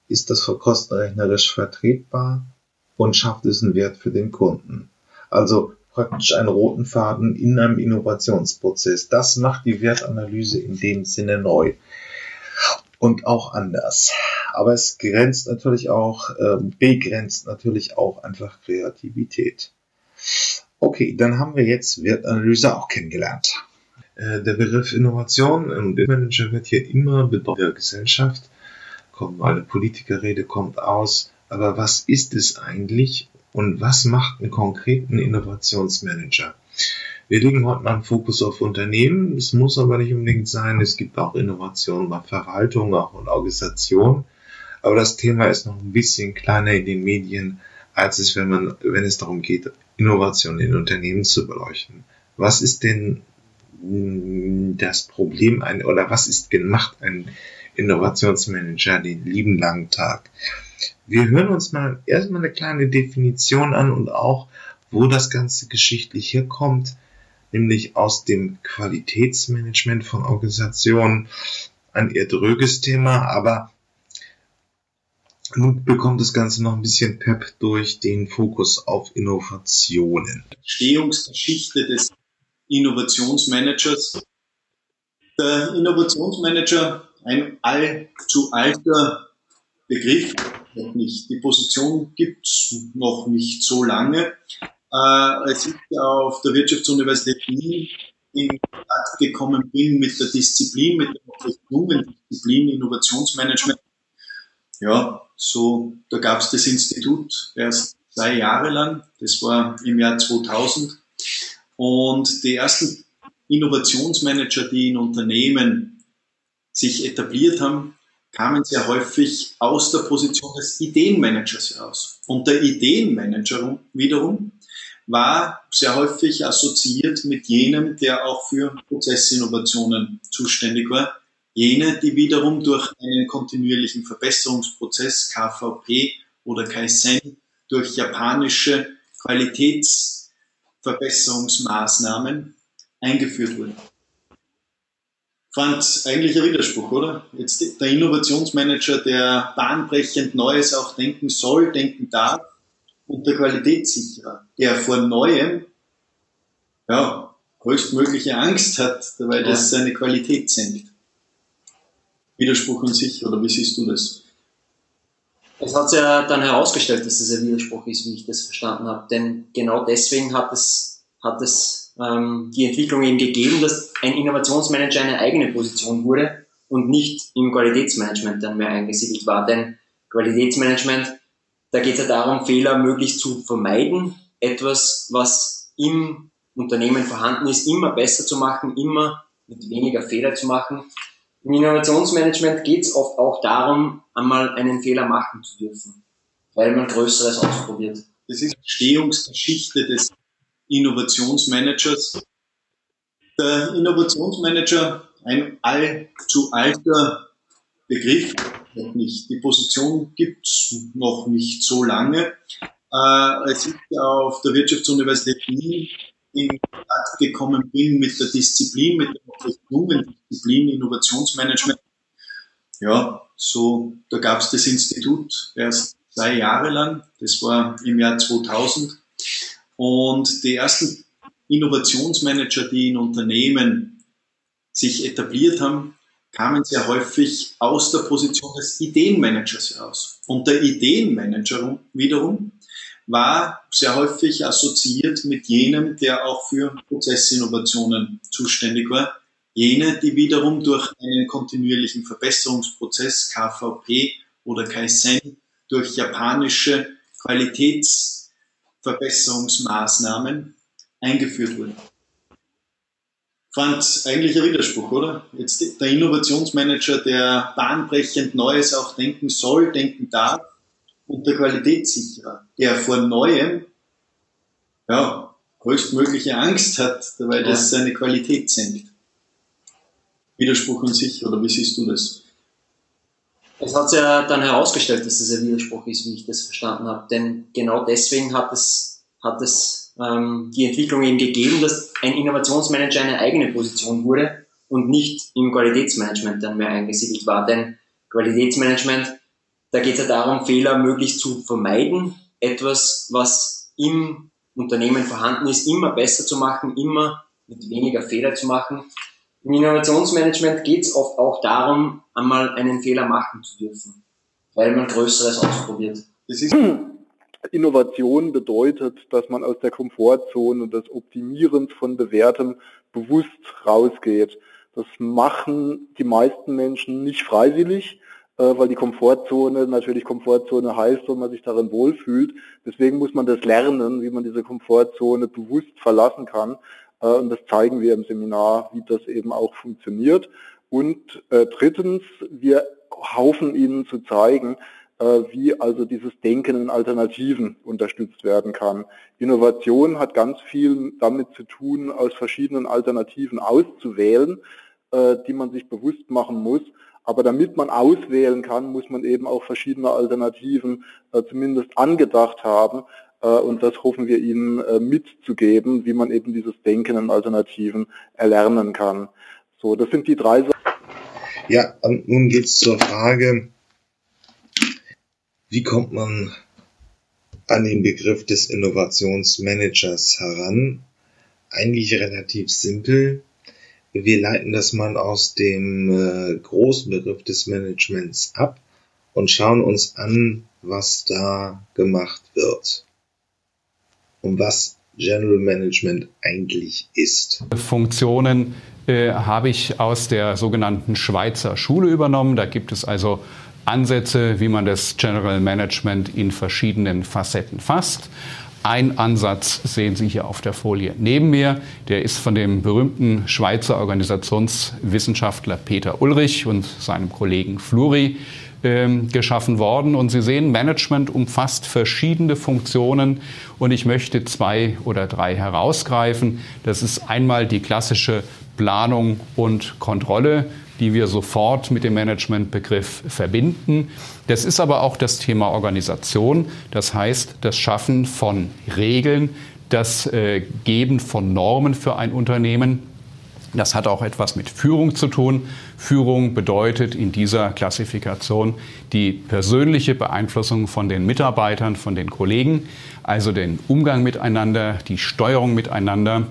ist das kostenrechnerisch vertretbar und schafft es einen Wert für den Kunden? Also praktisch einen roten Faden in einem Innovationsprozess. Das macht die Wertanalyse in dem Sinne neu und auch anders. Aber es grenzt natürlich auch, äh, begrenzt natürlich auch einfach Kreativität. Okay, dann haben wir jetzt Wertanalyse auch kennengelernt. Äh, der Begriff Innovation und Manager wird hier immer bedeutet der Gesellschaft. Kommt eine Politikerrede kommt aus. Aber was ist es eigentlich und was macht einen konkreten Innovationsmanager? Wir legen heute mal einen Fokus auf Unternehmen. Es muss aber nicht unbedingt sein. Es gibt auch Innovationen bei Verwaltung, auch in Organisation. Aber das Thema ist noch ein bisschen kleiner in den Medien, als es, wenn man, wenn es darum geht, Innovation in Unternehmen zu beleuchten. Was ist denn das Problem ein, oder was ist gemacht ein Innovationsmanager den lieben langen Tag? Wir hören uns mal erstmal eine kleine Definition an und auch, wo das Ganze geschichtlich herkommt, nämlich aus dem Qualitätsmanagement von Organisationen. Ein eher dröges Thema, aber nun bekommt das Ganze noch ein bisschen Pep durch den Fokus auf Innovationen. Entstehungsgeschichte des Innovationsmanagers. Der Innovationsmanager, ein allzu alter Begriff, noch nicht. Die Position gibt's noch nicht so lange. Äh, als ich auf der Wirtschaftsuniversität Wien in Kontakt gekommen bin mit der Disziplin, mit der jungen Disziplin Innovationsmanagement, ja, so, da gab es das Institut erst zwei Jahre lang, das war im Jahr 2000. Und die ersten Innovationsmanager, die in Unternehmen sich etabliert haben, kamen sehr häufig aus der Position des Ideenmanagers heraus. Und der Ideenmanager wiederum war sehr häufig assoziiert mit jenem, der auch für Prozessinnovationen zuständig war. Jene, die wiederum durch einen kontinuierlichen Verbesserungsprozess, KVP oder Kaizen, durch japanische Qualitätsverbesserungsmaßnahmen eingeführt wurden fand eigentlich ein Widerspruch, oder? Jetzt der Innovationsmanager, der bahnbrechend Neues auch denken soll, denken darf, und der Qualitätssicherer, der vor Neuem, ja, größtmögliche Angst hat, weil das seine Qualität senkt. Widerspruch in sich, oder wie siehst du das? Es hat sich ja dann herausgestellt, dass das ein Widerspruch ist, wie ich das verstanden habe. Denn genau deswegen hat es, hat es ähm, die Entwicklung eben gegeben, dass ein Innovationsmanager eine eigene Position wurde und nicht im Qualitätsmanagement dann mehr eingesiedelt war. Denn Qualitätsmanagement, da geht es ja darum, Fehler möglichst zu vermeiden, etwas, was im Unternehmen vorhanden ist, immer besser zu machen, immer mit weniger Fehler zu machen. Im Innovationsmanagement geht es oft auch darum, einmal einen Fehler machen zu dürfen, weil man Größeres ausprobiert. Das ist die Entstehungsgeschichte des Innovationsmanagers. Der Innovationsmanager, ein allzu alter Begriff, nicht. Die Position gibt's noch nicht so lange. Äh, als ich auf der Wirtschaftsuniversität Wien in Kontakt gekommen bin mit der Disziplin, mit der jungen Disziplin Innovationsmanagement, ja, so, da gab's das Institut erst zwei Jahre lang, das war im Jahr 2000. Und die ersten Innovationsmanager, die in Unternehmen sich etabliert haben, kamen sehr häufig aus der Position des Ideenmanagers heraus. Und der Ideenmanager wiederum war sehr häufig assoziiert mit jenem, der auch für Prozessinnovationen zuständig war. Jene, die wiederum durch einen kontinuierlichen Verbesserungsprozess, KVP oder Kaizen, durch japanische Qualitäts Verbesserungsmaßnahmen eingeführt wurden. Fand eigentlich ein Widerspruch, oder? Jetzt der Innovationsmanager, der bahnbrechend Neues auch denken soll, denken darf, und der Qualitätssicherer, der vor Neuem, ja, größtmögliche Angst hat, weil das seine Qualität senkt. Widerspruch in sich, oder wie siehst du das? Es hat sich ja dann herausgestellt, dass das ein Widerspruch ist, wie ich das verstanden habe. Denn genau deswegen hat es, hat es ähm, die Entwicklung eben gegeben, dass ein Innovationsmanager eine eigene Position wurde und nicht im Qualitätsmanagement dann mehr eingesiedelt war. Denn Qualitätsmanagement, da geht es ja darum, Fehler möglichst zu vermeiden, etwas, was im Unternehmen vorhanden ist, immer besser zu machen, immer mit weniger Fehler zu machen im Innovationsmanagement geht es oft auch darum, einmal einen Fehler machen zu dürfen, weil man Größeres ausprobiert. Innovation bedeutet, dass man aus der Komfortzone und des Optimierens von Bewährtem bewusst rausgeht. Das machen die meisten Menschen nicht freiwillig, äh, weil die Komfortzone natürlich Komfortzone heißt und man sich darin wohlfühlt. Deswegen muss man das lernen, wie man diese Komfortzone bewusst verlassen kann. Äh, und das zeigen wir im Seminar, wie das eben auch funktioniert. Und äh, drittens, wir haufen Ihnen zu zeigen, äh, wie also dieses Denken in Alternativen unterstützt werden kann. Innovation hat ganz viel damit zu tun, aus verschiedenen Alternativen auszuwählen, äh, die man sich bewusst machen muss. Aber damit man auswählen kann, muss man eben auch verschiedene Alternativen äh, zumindest angedacht haben. Äh, und das hoffen wir Ihnen äh, mitzugeben, wie man eben dieses Denken in Alternativen erlernen kann. So, das sind die drei Sachen. Ja, und nun geht es zur Frage, wie kommt man an den Begriff des Innovationsmanagers heran? Eigentlich relativ simpel. Wir leiten das mal aus dem äh, großen Begriff des Managements ab und schauen uns an, was da gemacht wird um was General Management eigentlich ist. Funktionen äh, habe ich aus der sogenannten Schweizer Schule übernommen. Da gibt es also Ansätze, wie man das General Management in verschiedenen Facetten fasst. Ein Ansatz sehen Sie hier auf der Folie neben mir. Der ist von dem berühmten Schweizer Organisationswissenschaftler Peter Ulrich und seinem Kollegen Fluri ähm, geschaffen worden. Und Sie sehen, Management umfasst verschiedene Funktionen und ich möchte zwei oder drei herausgreifen. Das ist einmal die klassische Planung und Kontrolle, die wir sofort mit dem Managementbegriff verbinden. Das ist aber auch das Thema Organisation, das heißt das Schaffen von Regeln, das äh, Geben von Normen für ein Unternehmen das hat auch etwas mit Führung zu tun. Führung bedeutet in dieser Klassifikation die persönliche Beeinflussung von den Mitarbeitern, von den Kollegen, also den Umgang miteinander, die Steuerung miteinander.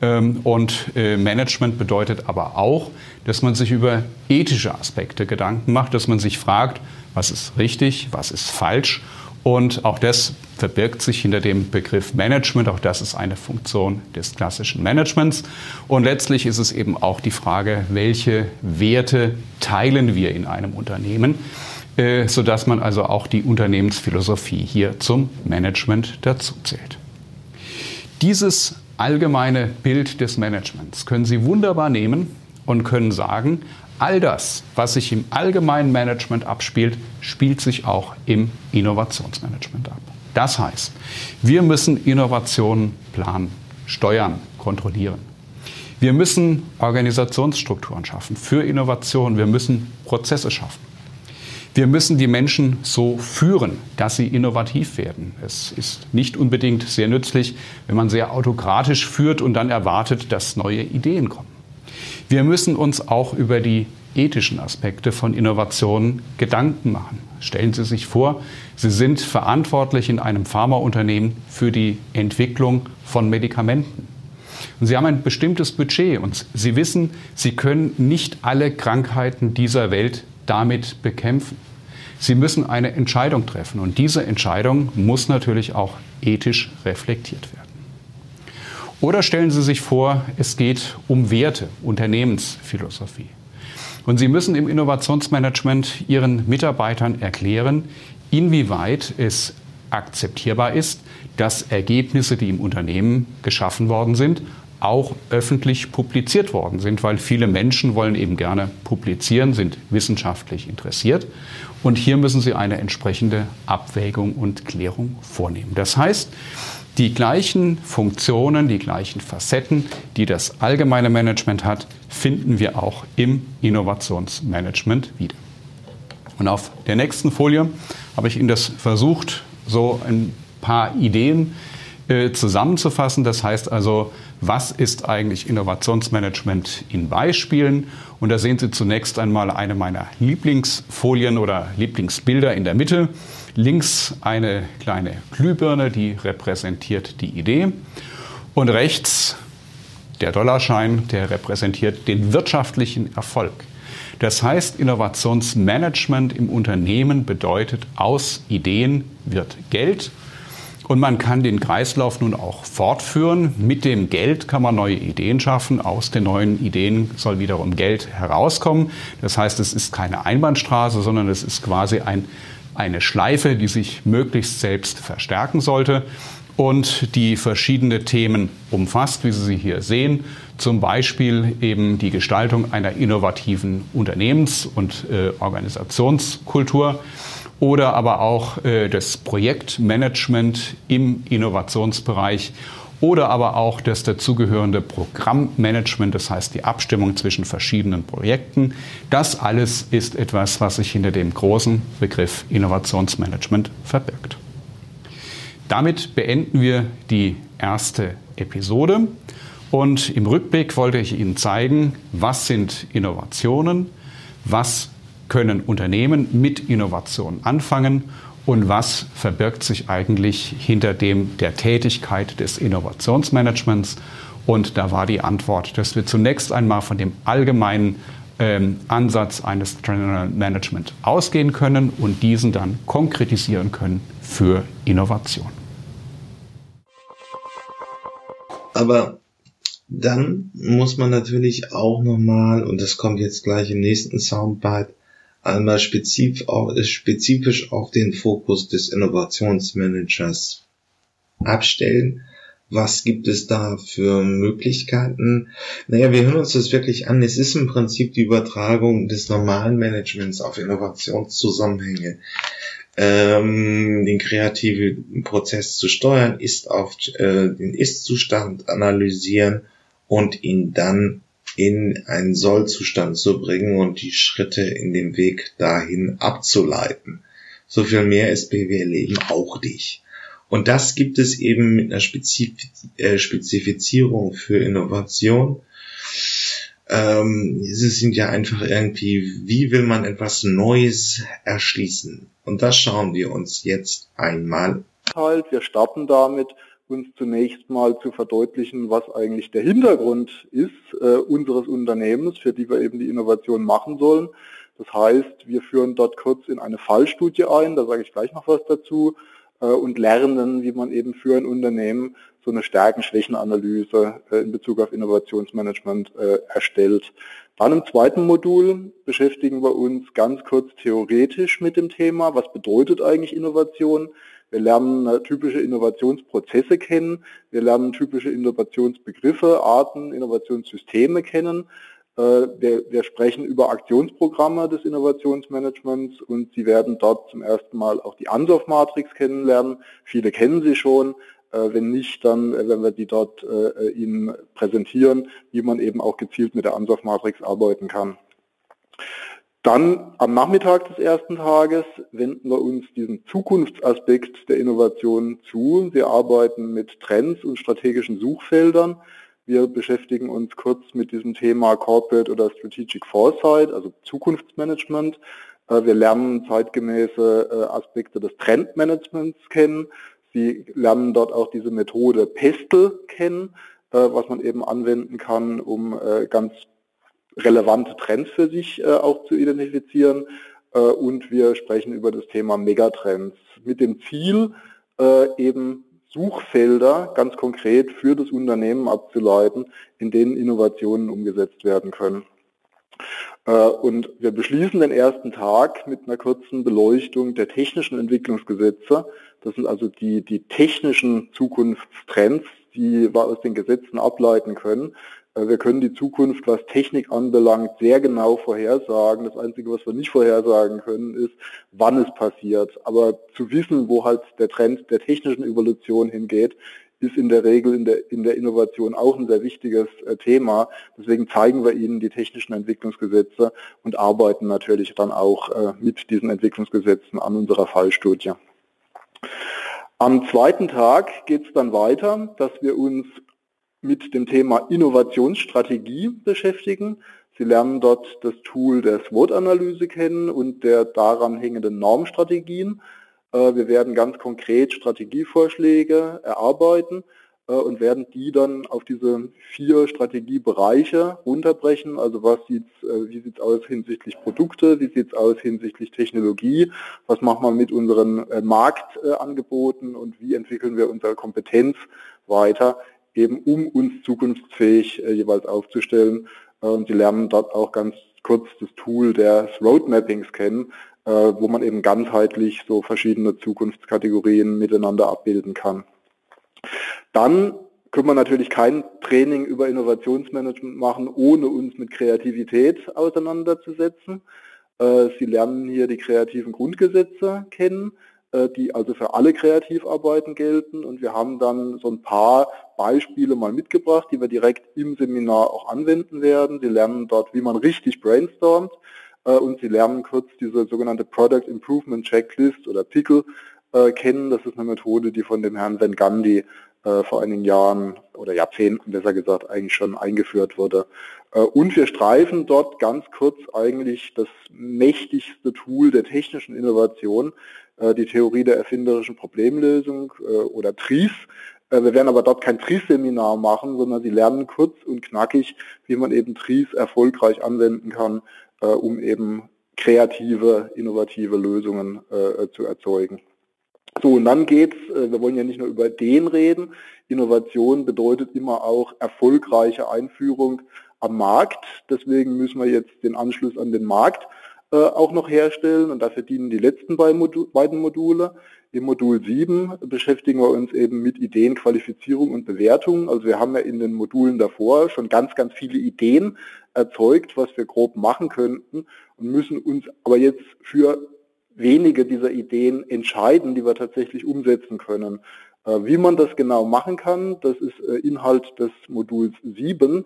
Ähm, und äh, Management bedeutet aber auch, dass man sich über ethische Aspekte Gedanken macht, dass man sich fragt, was ist richtig, was ist falsch und auch das verbirgt sich hinter dem Begriff Management. Auch das ist eine Funktion des klassischen Managements. Und letztlich ist es eben auch die Frage, welche Werte teilen wir in einem Unternehmen, äh, sodass man also auch die Unternehmensphilosophie hier zum Management dazu zählt. Dieses allgemeine Bild des Managements können Sie wunderbar nehmen und können sagen, All das, was sich im allgemeinen Management abspielt, spielt sich auch im Innovationsmanagement ab. Das heißt, wir müssen Innovationen planen, steuern, kontrollieren. Wir müssen Organisationsstrukturen schaffen für Innovation. Wir müssen Prozesse schaffen. Wir müssen die Menschen so führen, dass sie innovativ werden. Es ist nicht unbedingt sehr nützlich, wenn man sehr autokratisch führt und dann erwartet, dass neue Ideen kommen. Wir müssen uns auch über die ethischen Aspekte von Innovationen Gedanken machen. Stellen Sie sich vor, Sie sind verantwortlich in einem Pharmaunternehmen für die Entwicklung von Medikamenten. Und Sie haben ein bestimmtes Budget und Sie wissen, Sie können nicht alle Krankheiten dieser Welt damit bekämpfen. Sie müssen eine Entscheidung treffen und diese Entscheidung muss natürlich auch ethisch reflektiert werden. Oder stellen Sie sich vor, es geht um Werte, Unternehmensphilosophie. Und Sie müssen im Innovationsmanagement Ihren Mitarbeitern erklären, inwieweit es akzeptierbar ist, dass Ergebnisse, die im Unternehmen geschaffen worden sind, auch öffentlich publiziert worden sind, weil viele Menschen wollen eben gerne publizieren, sind wissenschaftlich interessiert. Und hier müssen sie eine entsprechende Abwägung und Klärung vornehmen. Das heißt, die gleichen Funktionen, die gleichen Facetten, die das allgemeine Management hat, finden wir auch im Innovationsmanagement wieder. Und auf der nächsten Folie habe ich Ihnen das versucht, so ein paar Ideen äh, zusammenzufassen. Das heißt also, was ist eigentlich Innovationsmanagement in Beispielen? Und da sehen Sie zunächst einmal eine meiner Lieblingsfolien oder Lieblingsbilder in der Mitte. Links eine kleine Glühbirne, die repräsentiert die Idee. Und rechts der Dollarschein, der repräsentiert den wirtschaftlichen Erfolg. Das heißt, Innovationsmanagement im Unternehmen bedeutet, aus Ideen wird Geld. Und man kann den Kreislauf nun auch fortführen. Mit dem Geld kann man neue Ideen schaffen. Aus den neuen Ideen soll wiederum Geld herauskommen. Das heißt, es ist keine Einbahnstraße, sondern es ist quasi ein eine Schleife, die sich möglichst selbst verstärken sollte und die verschiedene Themen umfasst, wie Sie sie hier sehen. Zum Beispiel eben die Gestaltung einer innovativen Unternehmens- und äh, Organisationskultur oder aber auch äh, das Projektmanagement im Innovationsbereich oder aber auch das dazugehörende Programmmanagement, das heißt die Abstimmung zwischen verschiedenen Projekten. Das alles ist etwas, was sich hinter dem großen Begriff Innovationsmanagement verbirgt. Damit beenden wir die erste Episode und im Rückblick wollte ich Ihnen zeigen, was sind Innovationen, was können Unternehmen mit Innovation anfangen und was verbirgt sich eigentlich hinter dem der Tätigkeit des Innovationsmanagements. Und da war die Antwort, dass wir zunächst einmal von dem allgemeinen ähm, Ansatz eines General Management ausgehen können und diesen dann konkretisieren können für Innovation. Aber dann muss man natürlich auch nochmal, und das kommt jetzt gleich im nächsten Soundbite, einmal spezifisch auf, spezifisch auf den Fokus des Innovationsmanagers abstellen. Was gibt es da für Möglichkeiten? Naja, wir hören uns das wirklich an. Es ist im Prinzip die Übertragung des normalen Managements auf Innovationszusammenhänge. Ähm, den kreativen Prozess zu steuern, ist auf äh, den Ist-Zustand analysieren und ihn dann in einen Sollzustand zu bringen und die Schritte in dem Weg dahin abzuleiten. So viel mehr ist BWL eben auch nicht. Und das gibt es eben mit einer Spezif äh, Spezifizierung für Innovation. Ähm, es sind ja einfach irgendwie, wie will man etwas Neues erschließen? Und das schauen wir uns jetzt einmal. Halt, wir starten damit, uns zunächst mal zu verdeutlichen, was eigentlich der Hintergrund ist äh, unseres Unternehmens, für die wir eben die Innovation machen sollen. Das heißt, wir führen dort kurz in eine Fallstudie ein, da sage ich gleich noch was dazu, äh, und lernen, wie man eben für ein Unternehmen so eine Stärken-Schwächen-Analyse äh, in Bezug auf Innovationsmanagement äh, erstellt. Dann im zweiten Modul beschäftigen wir uns ganz kurz theoretisch mit dem Thema, was bedeutet eigentlich Innovation, wir lernen äh, typische Innovationsprozesse kennen. Wir lernen typische Innovationsbegriffe, Arten, Innovationssysteme kennen. Äh, wir, wir, sprechen über Aktionsprogramme des Innovationsmanagements und Sie werden dort zum ersten Mal auch die Ansoff-Matrix kennenlernen. Viele kennen sie schon. Äh, wenn nicht, dann werden wir die dort Ihnen präsentieren, wie man eben auch gezielt mit der Ansoff-Matrix arbeiten kann. Dann am Nachmittag des ersten Tages wenden wir uns diesem Zukunftsaspekt der Innovation zu. Wir arbeiten mit Trends und strategischen Suchfeldern. Wir beschäftigen uns kurz mit diesem Thema Corporate oder Strategic Foresight, also Zukunftsmanagement. Äh, wir lernen zeitgemäße äh, Aspekte des Trendmanagements kennen. Sie lernen dort auch diese Methode PESTEL kennen, äh, was man eben anwenden kann, um ganz relevante Trends für sich äh, auch zu identifizieren. Äh, und wir sprechen über das Thema Megatrends mit dem Ziel, äh, eben Suchfelder ganz konkret für das Unternehmen abzuleiten, in denen Innovationen umgesetzt werden können. Äh, und wir beschließen den ersten Tag mit einer kurzen Beleuchtung der technischen Entwicklungsgesetze. Das sind also die, die technischen Zukunftstrends, die wir aus den Gesetzen ableiten können. Äh, wir können die Zukunft, was Technik anbelangt, sehr genau vorhersagen. Das Einzige, was wir nicht vorhersagen können, ist, wann es passiert. Aber zu wissen, wo halt der Trend der technischen Evolution hingeht, ist in der Regel in der, in der Innovation auch ein sehr wichtiges äh, Thema. Deswegen zeigen wir Ihnen die technischen Entwicklungsgesetze und arbeiten natürlich dann auch äh, mit diesen Entwicklungsgesetzen an unserer Fallstudie. Am zweiten Tag geht es dann weiter, dass wir uns mit dem Thema Innovationsstrategie beschäftigen. Sie lernen dort das Tool der SWOT-Analyse kennen und der daran hängenden Normstrategien. Äh, wir werden ganz konkret Strategievorschläge erarbeiten äh, und werden die dann auf diese vier Strategiebereiche runterbrechen. Also was sieht's, äh, wie sieht es aus hinsichtlich Produkte, wie sieht es aus hinsichtlich Technologie, was machen wir mit unseren Marktangeboten und wie entwickeln wir unsere Kompetenz weiter eben um uns zukunftsfähig äh, jeweils aufzustellen. Äh, und sie lernen dort auch ganz kurz das Tool des Roadmappings kennen, äh, wo man eben ganzheitlich so verschiedene Zukunftskategorien miteinander abbilden kann. Dann können wir natürlich kein Training über Innovationsmanagement machen, ohne uns mit Kreativität auseinanderzusetzen. Äh, sie lernen hier die kreativen Grundgesetze kennen. Äh, die also für alle Kreativarbeiten gelten. Und wir haben dann so ein paar Beispiele mal mitgebracht, die wir direkt im Seminar auch anwenden werden. Sie lernen dort, wie man richtig brainstormt äh, und Sie lernen kurz diese sogenannte Product Improvement Checklist oder PICKLE äh, kennen. Das ist eine Methode, die von dem Herrn Van Gandhi vor einigen Jahren oder Jahrzehnten besser gesagt eigentlich schon eingeführt wurde. Und wir streifen dort ganz kurz eigentlich das mächtigste Tool der technischen Innovation, die Theorie der erfinderischen Problemlösung äh, oder TRIES. Äh, wir werden aber dort kein TRIES-Seminar machen, sondern Sie lernen kurz und knackig, wie man eben TRIES erfolgreich anwenden kann, um eben kreative, innovative Lösungen zu erzeugen. So, und dann geht's, wir wollen ja nicht nur über den reden, Innovation bedeutet immer auch erfolgreiche Einführung am Markt. Deswegen müssen wir jetzt den Anschluss an den Markt äh, auch noch herstellen und dafür dienen die letzten beiden Module. Im Modul 7 beschäftigen wir uns eben mit Ideen, Qualifizierung und Bewertung. Also wir haben ja in den Modulen davor schon ganz, ganz viele Ideen erzeugt, was wir grob machen könnten und müssen uns aber jetzt für wenige dieser Ideen entscheiden, die wir tatsächlich umsetzen können. Äh, wie man das genau machen kann, das ist äh, Inhalt des Moduls 7.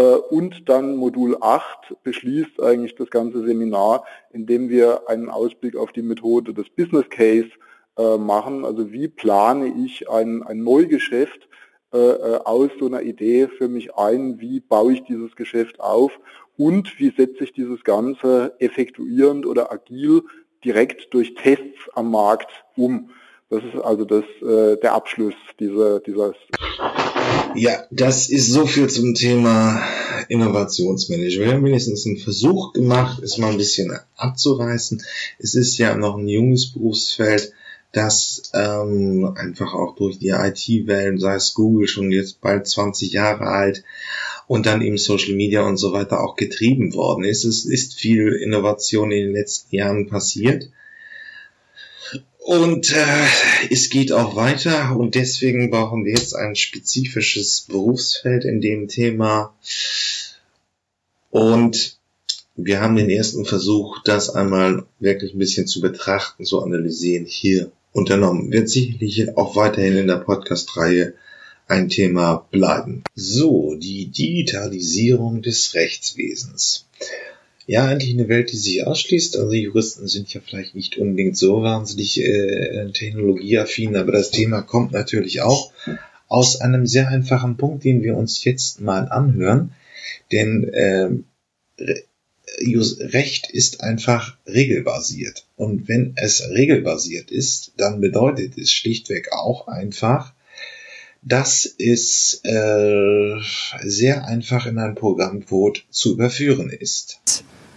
Äh, und dann Modul 8 beschließt eigentlich das ganze Seminar, indem wir einen Ausblick auf die Methode des Business Case äh, machen. Also wie plane ich ein, ein Neugeschäft äh, aus so einer Idee für mich ein? Wie baue ich dieses Geschäft auf? Und wie setze ich dieses Ganze effektuierend oder agil direkt durch Tests am Markt um? Das ist also das, der Abschluss dieser, dieses. Ja, das ist so viel zum Thema Innovationsmanagement. Wir haben wenigstens einen Versuch gemacht, es mal ein bisschen abzureißen. Es ist ja noch ein junges Berufsfeld das ähm, einfach auch durch die IT-Wellen, sei es Google schon jetzt bald 20 Jahre alt und dann eben Social Media und so weiter auch getrieben worden ist. Es ist viel Innovation in den letzten Jahren passiert. Und äh, es geht auch weiter und deswegen brauchen wir jetzt ein spezifisches Berufsfeld in dem Thema. Und wir haben den ersten Versuch, das einmal wirklich ein bisschen zu betrachten, zu analysieren hier unternommen. Wird sicherlich auch weiterhin in der Podcast-Reihe ein Thema bleiben. So, die Digitalisierung des Rechtswesens. Ja, eigentlich eine Welt, die sich ausschließt. Also Juristen sind ja vielleicht nicht unbedingt so wahnsinnig äh, technologieaffin, aber das Thema kommt natürlich auch aus einem sehr einfachen Punkt, den wir uns jetzt mal anhören. Denn äh, Recht ist einfach regelbasiert. Und wenn es regelbasiert ist, dann bedeutet es schlichtweg auch einfach, dass es äh, sehr einfach in ein Programmcode zu überführen ist.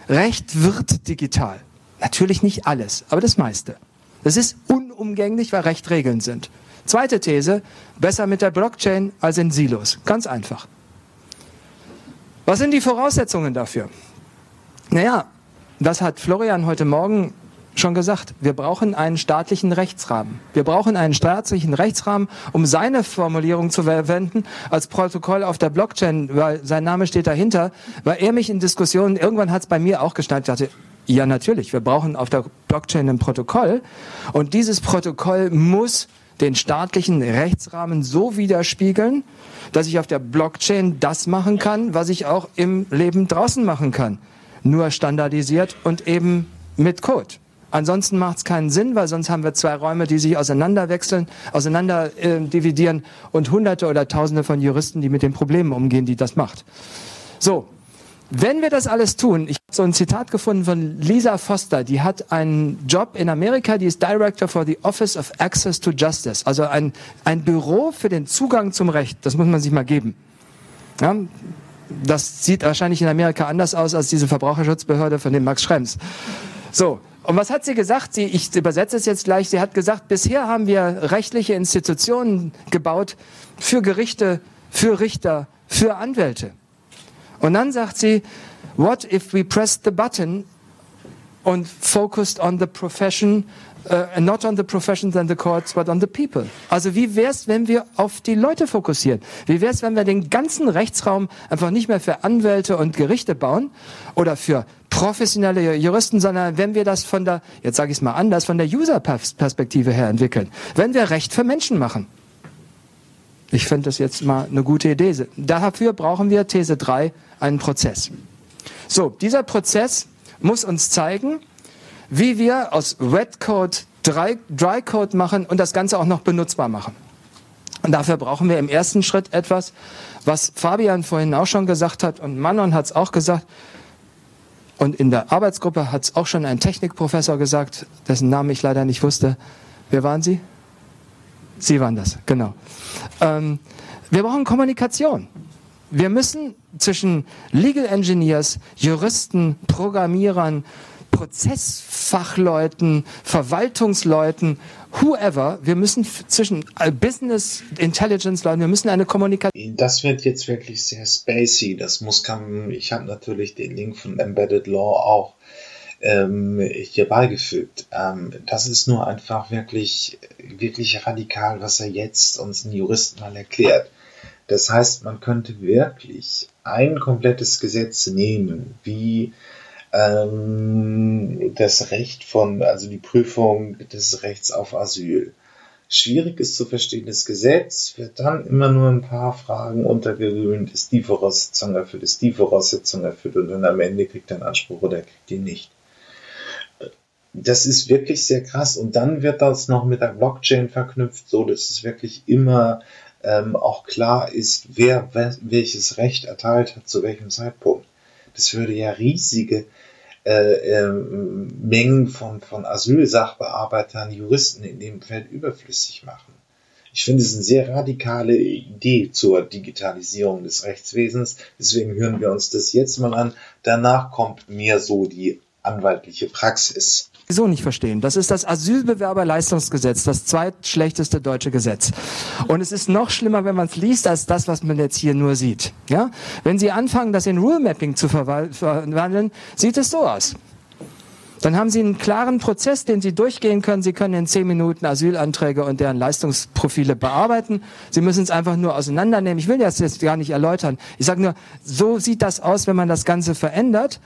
Recht wird digital. Natürlich nicht alles, aber das meiste. Das ist unumgänglich, weil Recht Regeln sind. Zweite These, besser mit der Blockchain als in Silos. Ganz einfach. Was sind die Voraussetzungen dafür? Naja, das hat Florian heute Morgen schon gesagt. Wir brauchen einen staatlichen Rechtsrahmen. Wir brauchen einen staatlichen Rechtsrahmen, um seine Formulierung zu verwenden als Protokoll auf der Blockchain, weil sein Name steht dahinter, weil er mich in Diskussionen, irgendwann hat es bei mir auch geschnallt, dachte, ja natürlich, wir brauchen auf der Blockchain ein Protokoll und dieses Protokoll muss den staatlichen Rechtsrahmen so widerspiegeln, dass ich auf der Blockchain das machen kann, was ich auch im Leben draußen machen kann nur standardisiert und eben mit Code. Ansonsten macht es keinen Sinn, weil sonst haben wir zwei Räume, die sich auseinanderwechseln, auseinander äh, dividieren und Hunderte oder Tausende von Juristen, die mit den Problemen umgehen, die das macht. So, wenn wir das alles tun, ich habe so ein Zitat gefunden von Lisa Foster, die hat einen Job in Amerika, die ist Director for the Office of Access to Justice, also ein, ein Büro für den Zugang zum Recht. Das muss man sich mal geben. Ja, das sieht wahrscheinlich in Amerika anders aus als diese Verbraucherschutzbehörde von dem Max Schrems. So. Und was hat sie gesagt? Sie, ich übersetze es jetzt gleich. Sie hat gesagt, bisher haben wir rechtliche Institutionen gebaut für Gerichte, für Richter, für Anwälte. Und dann sagt sie, what if we pressed the button and focused on the profession uh, not on the professions and the courts, but on the people. Also wie wär's, wenn wir auf die Leute fokussieren? Wie wär's, wenn wir den ganzen Rechtsraum einfach nicht mehr für Anwälte und Gerichte bauen oder für professionelle Juristen, sondern wenn wir das von der, jetzt sage ich es mal anders, von der User-Perspektive her entwickeln. Wenn wir Recht für Menschen machen. Ich finde das jetzt mal eine gute Idee. Dafür brauchen wir These 3 einen Prozess. So, dieser Prozess muss uns zeigen, wie wir aus Wet Code Dry Code machen und das Ganze auch noch benutzbar machen. Und dafür brauchen wir im ersten Schritt etwas, was Fabian vorhin auch schon gesagt hat und Manon hat es auch gesagt. Und in der Arbeitsgruppe hat es auch schon ein Technikprofessor gesagt, dessen Namen ich leider nicht wusste. Wer waren Sie? Sie waren das, genau. Ähm, wir brauchen Kommunikation. Wir müssen zwischen Legal Engineers, Juristen, Programmierern, Prozessfachleuten, Verwaltungsleuten, whoever, wir müssen zwischen äh, Business Intelligence Leuten, wir müssen eine Kommunikation. Das wird jetzt wirklich sehr spacey. Das muss kann, ich habe natürlich den Link von Embedded Law auch ähm, hier beigefügt. Ähm, das ist nur einfach wirklich, wirklich radikal, was er jetzt uns Juristen mal erklärt. Das heißt, man könnte wirklich ein komplettes Gesetz nehmen, wie ähm, das Recht von, also die Prüfung des Rechts auf Asyl. Schwierig ist zu verstehendes Gesetz, wird dann immer nur ein paar Fragen untergewöhnt, ist die Voraussetzung erfüllt, ist die Voraussetzung erfüllt und dann am Ende kriegt er einen Anspruch oder kriegt ihn nicht. Das ist wirklich sehr krass und dann wird das noch mit der Blockchain verknüpft, so dass es wirklich immer ähm, auch klar ist, wer welches Recht erteilt hat, zu welchem Zeitpunkt. Das würde ja riesige äh, äh, Mengen von, von Asylsachbearbeitern, Juristen in dem Feld überflüssig machen. Ich finde es eine sehr radikale Idee zur Digitalisierung des Rechtswesens. Deswegen hören wir uns das jetzt mal an. Danach kommt mir so die anwaltliche Praxis so nicht verstehen. Das ist das Asylbewerberleistungsgesetz, das zweitschlechteste deutsche Gesetz. Und es ist noch schlimmer, wenn man es liest, als das, was man jetzt hier nur sieht. Ja? Wenn Sie anfangen, das in Rule Mapping zu verwandeln, sieht es so aus. Dann haben Sie einen klaren Prozess, den Sie durchgehen können. Sie können in zehn Minuten Asylanträge und deren Leistungsprofile bearbeiten. Sie müssen es einfach nur auseinandernehmen. Ich will das jetzt gar nicht erläutern. Ich sage nur, so sieht das aus, wenn man das Ganze verändert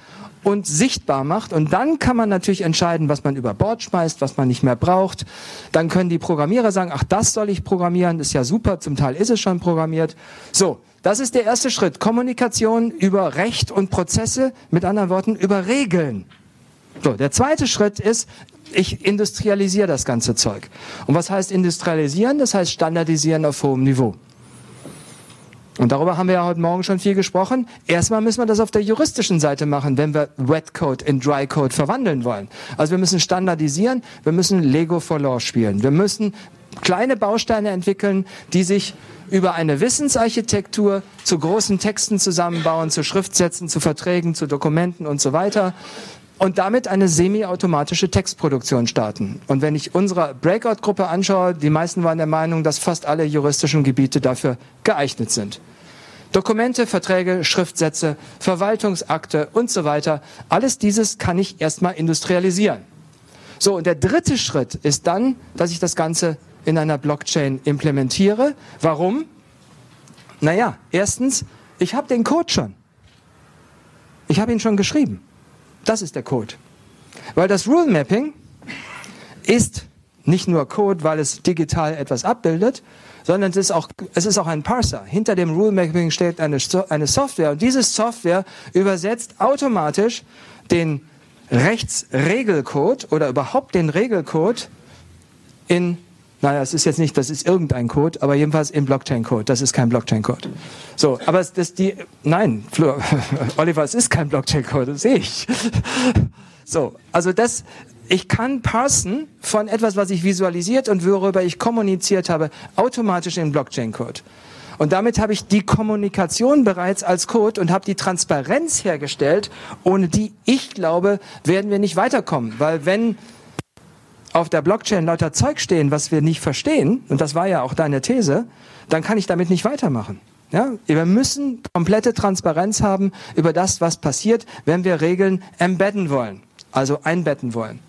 und sichtbar macht. Und dann kann man natürlich entscheiden, was man über Bord schmeißt, was man nicht mehr braucht. Dann können die Programmierer sagen, ach, das soll ich programmieren, ist ja super, zum Teil ist es schon programmiert. So, das ist der erste Schritt. Kommunikation über Recht und Prozesse, mit anderen Worten, über Regeln. So, der zweite Schritt ist, ich industrialisiere das ganze Zeug. Und was heißt industrialisieren? Das heißt standardisieren auf hohem Niveau. Und darüber haben wir ja heute Morgen schon viel gesprochen. Erstmal müssen wir das auf der juristischen Seite machen, wenn wir Wet Code in Dry Code verwandeln wollen. Also wir müssen standardisieren, wir müssen Lego for Law spielen. Wir müssen kleine Bausteine entwickeln, die sich über eine Wissensarchitektur zu großen Texten zusammenbauen, zu Schriftsätzen, zu Verträgen, zu Dokumenten und so weiter und damit eine semi-automatische Textproduktion starten. Und wenn ich unsere Breakout-Gruppe anschaue, die meisten waren der Meinung, dass fast alle juristischen Gebiete dafür geeignet sind. Dokumente, Verträge, Schriftsätze, Verwaltungsakte und so weiter, alles dieses kann ich erstmal industrialisieren. So, und der dritte Schritt ist dann, dass ich das Ganze in einer Blockchain implementiere. Warum? Naja, erstens, ich habe den Code schon. Ich habe ihn schon geschrieben. Das ist der Code. Weil das Rule Mapping ist nicht nur Code, weil es digital etwas abbildet, sondern es ist auch, es ist auch ein Parser. Hinter dem Rule Mapping steht eine, eine Software und diese Software übersetzt automatisch den Rechtsregelcode oder überhaupt den Regelcode in naja, es ist jetzt nicht, das ist irgendein Code, aber jedenfalls in Blockchain-Code. Das ist kein Blockchain-Code. So, aber das die, nein, Flur, Oliver, es ist kein Blockchain-Code, das sehe ich. So, also das, ich kann parsen von etwas, was ich visualisiert und worüber ich kommuniziert habe, automatisch in Blockchain-Code. Und damit habe ich die Kommunikation bereits als Code und habe die Transparenz hergestellt, ohne die, ich glaube, werden wir nicht weiterkommen. Weil wenn auf der Blockchain lauter Zeug stehen, was wir nicht verstehen, und das war ja auch deine These, dann kann ich damit nicht weitermachen. Ja, wir müssen komplette Transparenz haben über das, was passiert, wenn wir Regeln embedden wollen, also einbetten wollen.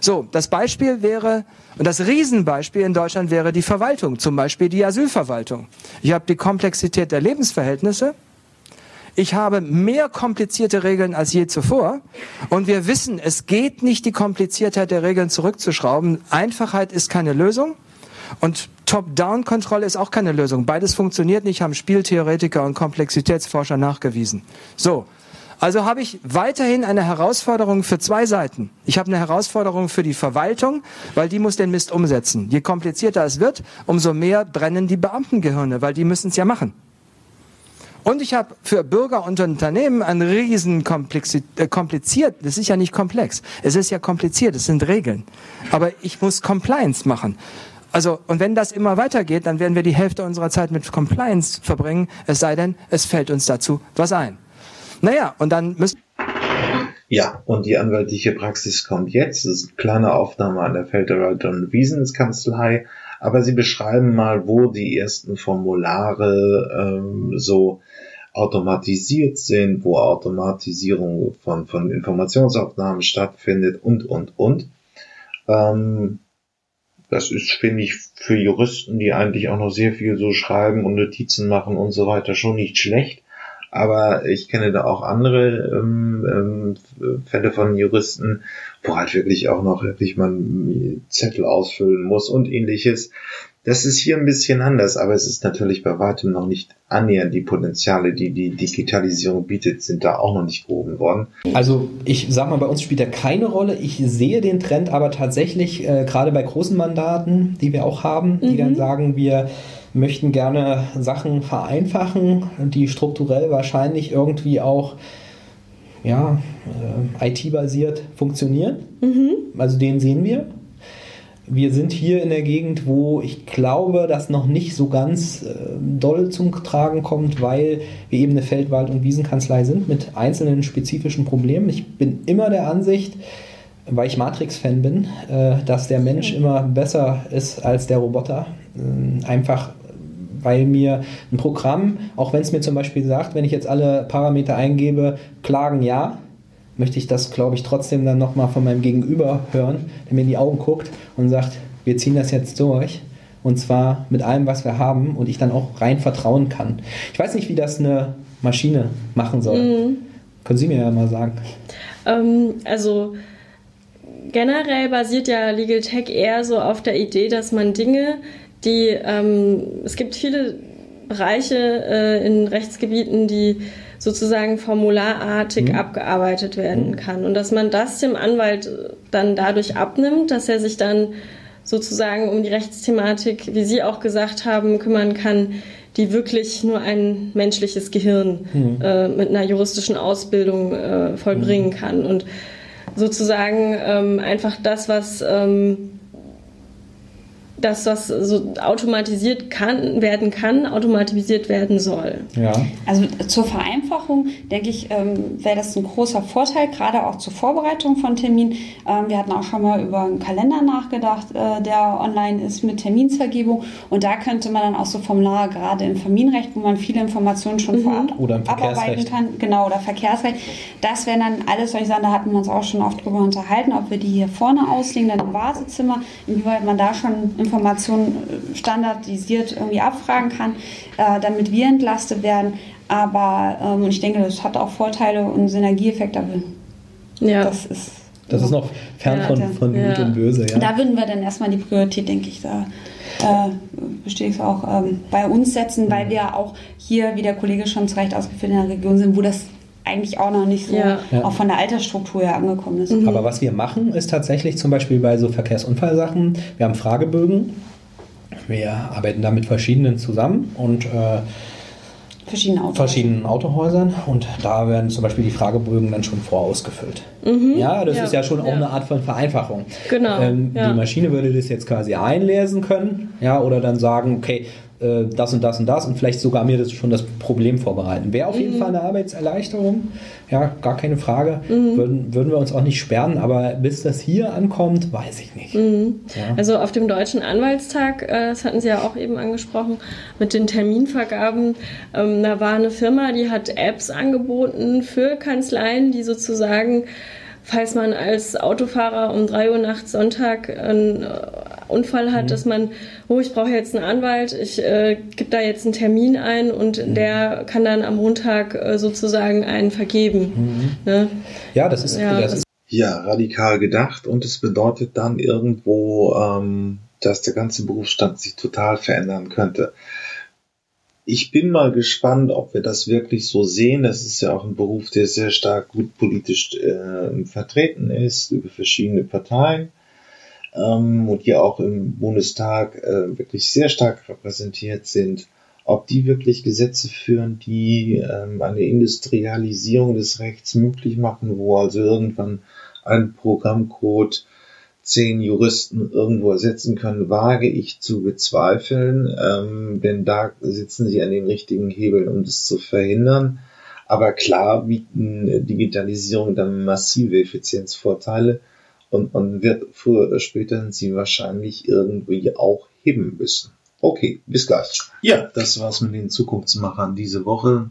So, das Beispiel wäre, und das Riesenbeispiel in Deutschland wäre die Verwaltung, zum Beispiel die Asylverwaltung. Ich habe die Komplexität der Lebensverhältnisse, ich habe mehr komplizierte Regeln als je zuvor. Und wir wissen, es geht nicht, die Kompliziertheit der Regeln zurückzuschrauben. Einfachheit ist keine Lösung. Und Top-Down-Kontrolle ist auch keine Lösung. Beides funktioniert nicht, haben Spieltheoretiker und Komplexitätsforscher nachgewiesen. So. Also habe ich weiterhin eine Herausforderung für zwei Seiten. Ich habe eine Herausforderung für die Verwaltung, weil die muss den Mist umsetzen. Je komplizierter es wird, umso mehr brennen die Beamtengehirne, weil die müssen es ja machen. Und ich habe für Bürger und Unternehmen ein riesen äh, kompliziert, das ist ja nicht komplex, es ist ja kompliziert, es sind Regeln. Aber ich muss Compliance machen. Also, und wenn das immer weitergeht, dann werden wir die Hälfte unserer Zeit mit Compliance verbringen, es sei denn, es fällt uns dazu was ein. Naja, und dann müssen ja, und die anwaltliche Praxis kommt jetzt. Das ist eine kleine Aufnahme an der Federal John Wiesenskanzlei. Aber Sie beschreiben mal, wo die ersten Formulare ähm, so automatisiert sind, wo Automatisierung von, von Informationsaufnahmen stattfindet und, und, und. Ähm, das ist, finde ich, für Juristen, die eigentlich auch noch sehr viel so schreiben und Notizen machen und so weiter, schon nicht schlecht. Aber ich kenne da auch andere ähm, ähm, Fälle von Juristen, wo halt wirklich auch noch wirklich man Zettel ausfüllen muss und ähnliches. Das ist hier ein bisschen anders, aber es ist natürlich bei weitem noch nicht annähernd die Potenziale, die die Digitalisierung bietet, sind da auch noch nicht gehoben worden. Also ich sag mal, bei uns spielt er keine Rolle. Ich sehe den Trend aber tatsächlich äh, gerade bei großen Mandaten, die wir auch haben, die Mhm. dann sagen, wir möchten gerne Sachen vereinfachen, die strukturell wahrscheinlich irgendwie auch ja, äh, IT-basiert funktionieren. Mhm. Also den sehen wir. Wir sind hier in der Gegend, wo ich glaube, das noch nicht so ganz äh, doll zum Tragen kommt, weil wir eben eine Feldwald- und Wiesenkanzlei sind mit einzelnen spezifischen Problemen. Ich bin immer der Ansicht, weil ich Matrix-Fan bin, äh, dass der Mensch immer besser ist als der Roboter. Ähm, einfach weil mir ein Programm, auch wenn es mir zum Beispiel sagt, wenn ich jetzt alle Parameter eingebe, klagen ja, möchte ich das, glaube ich, trotzdem dann nochmal von meinem Gegenüber hören, der mir in die Augen guckt und sagt, wir ziehen das jetzt durch. Und zwar mit allem, was wir haben und ich dann auch rein vertrauen kann. Ich weiß nicht, wie das eine Maschine machen soll. Mhm. Können Sie mir ja mal sagen. Ähm, also generell basiert ja Legal Tech eher so auf der Idee, dass man Dinge, die ähm, es gibt viele Bereiche äh, in Rechtsgebieten, die sozusagen formularartig Mhm. abgearbeitet werden kann und dass man das dem Anwalt dann dadurch abnimmt, dass er sich dann sozusagen um die Rechtsthematik, wie Sie auch gesagt haben, kümmern kann, die wirklich nur ein menschliches Gehirn Mhm. äh, mit einer juristischen Ausbildung äh, vollbringen kann und sozusagen ähm, einfach das, was ähm, das, was so automatisiert kann, werden kann, automatisiert werden soll. Ja. Also zur Vereinfachung, denke ich, ähm, wäre das ein großer Vorteil, gerade auch zur Vorbereitung von Terminen. Ähm, wir hatten auch schon mal über einen Kalender nachgedacht, äh, der online ist mit Terminsvergebung. Und da könnte man dann auch so Formulare, gerade im Familienrecht, wo man viele Informationen schon vorab Oder im abarbeiten Verkehrsrecht. kann. Genau, oder Verkehrsrecht. Das wären dann alles solche Sachen, da hatten wir uns auch schon oft drüber unterhalten, ob wir die hier vorne auslegen, dann im Wartezimmer, inwieweit man da schon Informationen äh, standardisiert irgendwie abfragen kann, äh, damit wir entlastet werden. Aber ähm, und ich denke, das hat auch Vorteile und Synergieeffekte. Aber Ja. Das ist Das ist noch fern Ja, von, der- von Gut ja. und Böse. Ja. da würden wir dann erstmal die Priorität, denke ich, da äh, bestehe ich auch ähm, bei uns setzen, weil wir auch hier, wie der Kollege schon zu Recht ausgeführt, in einer Region sind, wo das eigentlich auch noch nicht so Ja. Auch von der Altersstruktur her angekommen ist. Aber was wir machen, ist tatsächlich zum Beispiel bei so Verkehrsunfallsachen, wir haben Fragebögen, wir arbeiten da mit verschiedenen zusammen und äh, verschiedene Autos. verschiedenen Autohäusern und da werden zum Beispiel die Fragebögen dann schon vorausgefüllt. Mhm. Ja, das Ja. ist ja schon auch Ja. eine Art von Vereinfachung. Genau, Ähm, ja. Die Maschine würde das jetzt quasi einlesen können, ja, oder dann sagen, okay, äh, das und das und das und vielleicht sogar mir das schon das Problem vorbereiten. Wäre auf jeden Mhm. Fall eine Arbeitserleichterung, ja, gar keine Frage. Mhm. Würden, würden wir uns auch nicht sperren, aber bis das hier ankommt, weiß ich nicht. Mhm. Ja. Also auf dem Deutschen Anwaltstag, äh, das hatten Sie ja auch eben angesprochen, mit den Terminvergaben, ähm, da war eine Firma, die hat Apps angeboten für Kanzleien, die sozusagen, falls man als Autofahrer um 3 Uhr nachts Sonntag einen äh, Unfall hat, Mhm. dass man, oh, ich brauche jetzt einen Anwalt, ich äh, gebe da jetzt einen Termin ein und Mhm. der kann dann am Montag äh, sozusagen einen vergeben. Ne? Ja, das ist, Ja, das- ist Ja, radikal gedacht und es bedeutet dann irgendwo, ähm, dass der ganze Berufsstand sich total verändern könnte. Ich bin mal gespannt, ob wir das wirklich so sehen. Das ist ja auch ein Beruf, der sehr stark gut politisch äh, vertreten ist über verschiedene Parteien ähm, und die auch im Bundestag äh, wirklich sehr stark repräsentiert sind. Ob die wirklich Gesetze führen, die ähm, eine Industrialisierung des Rechts möglich machen, wo also irgendwann ein Programmcode zehn Juristen irgendwo ersetzen können, wage ich zu bezweifeln, ähm, denn da sitzen sie an den richtigen Hebeln, um das zu verhindern. Aber klar bieten Digitalisierung dann massive Effizienzvorteile und man wird früher oder später sie wahrscheinlich irgendwie auch heben müssen. Okay, bis gleich. Ja, das war's mit den Zukunftsmachern diese Woche.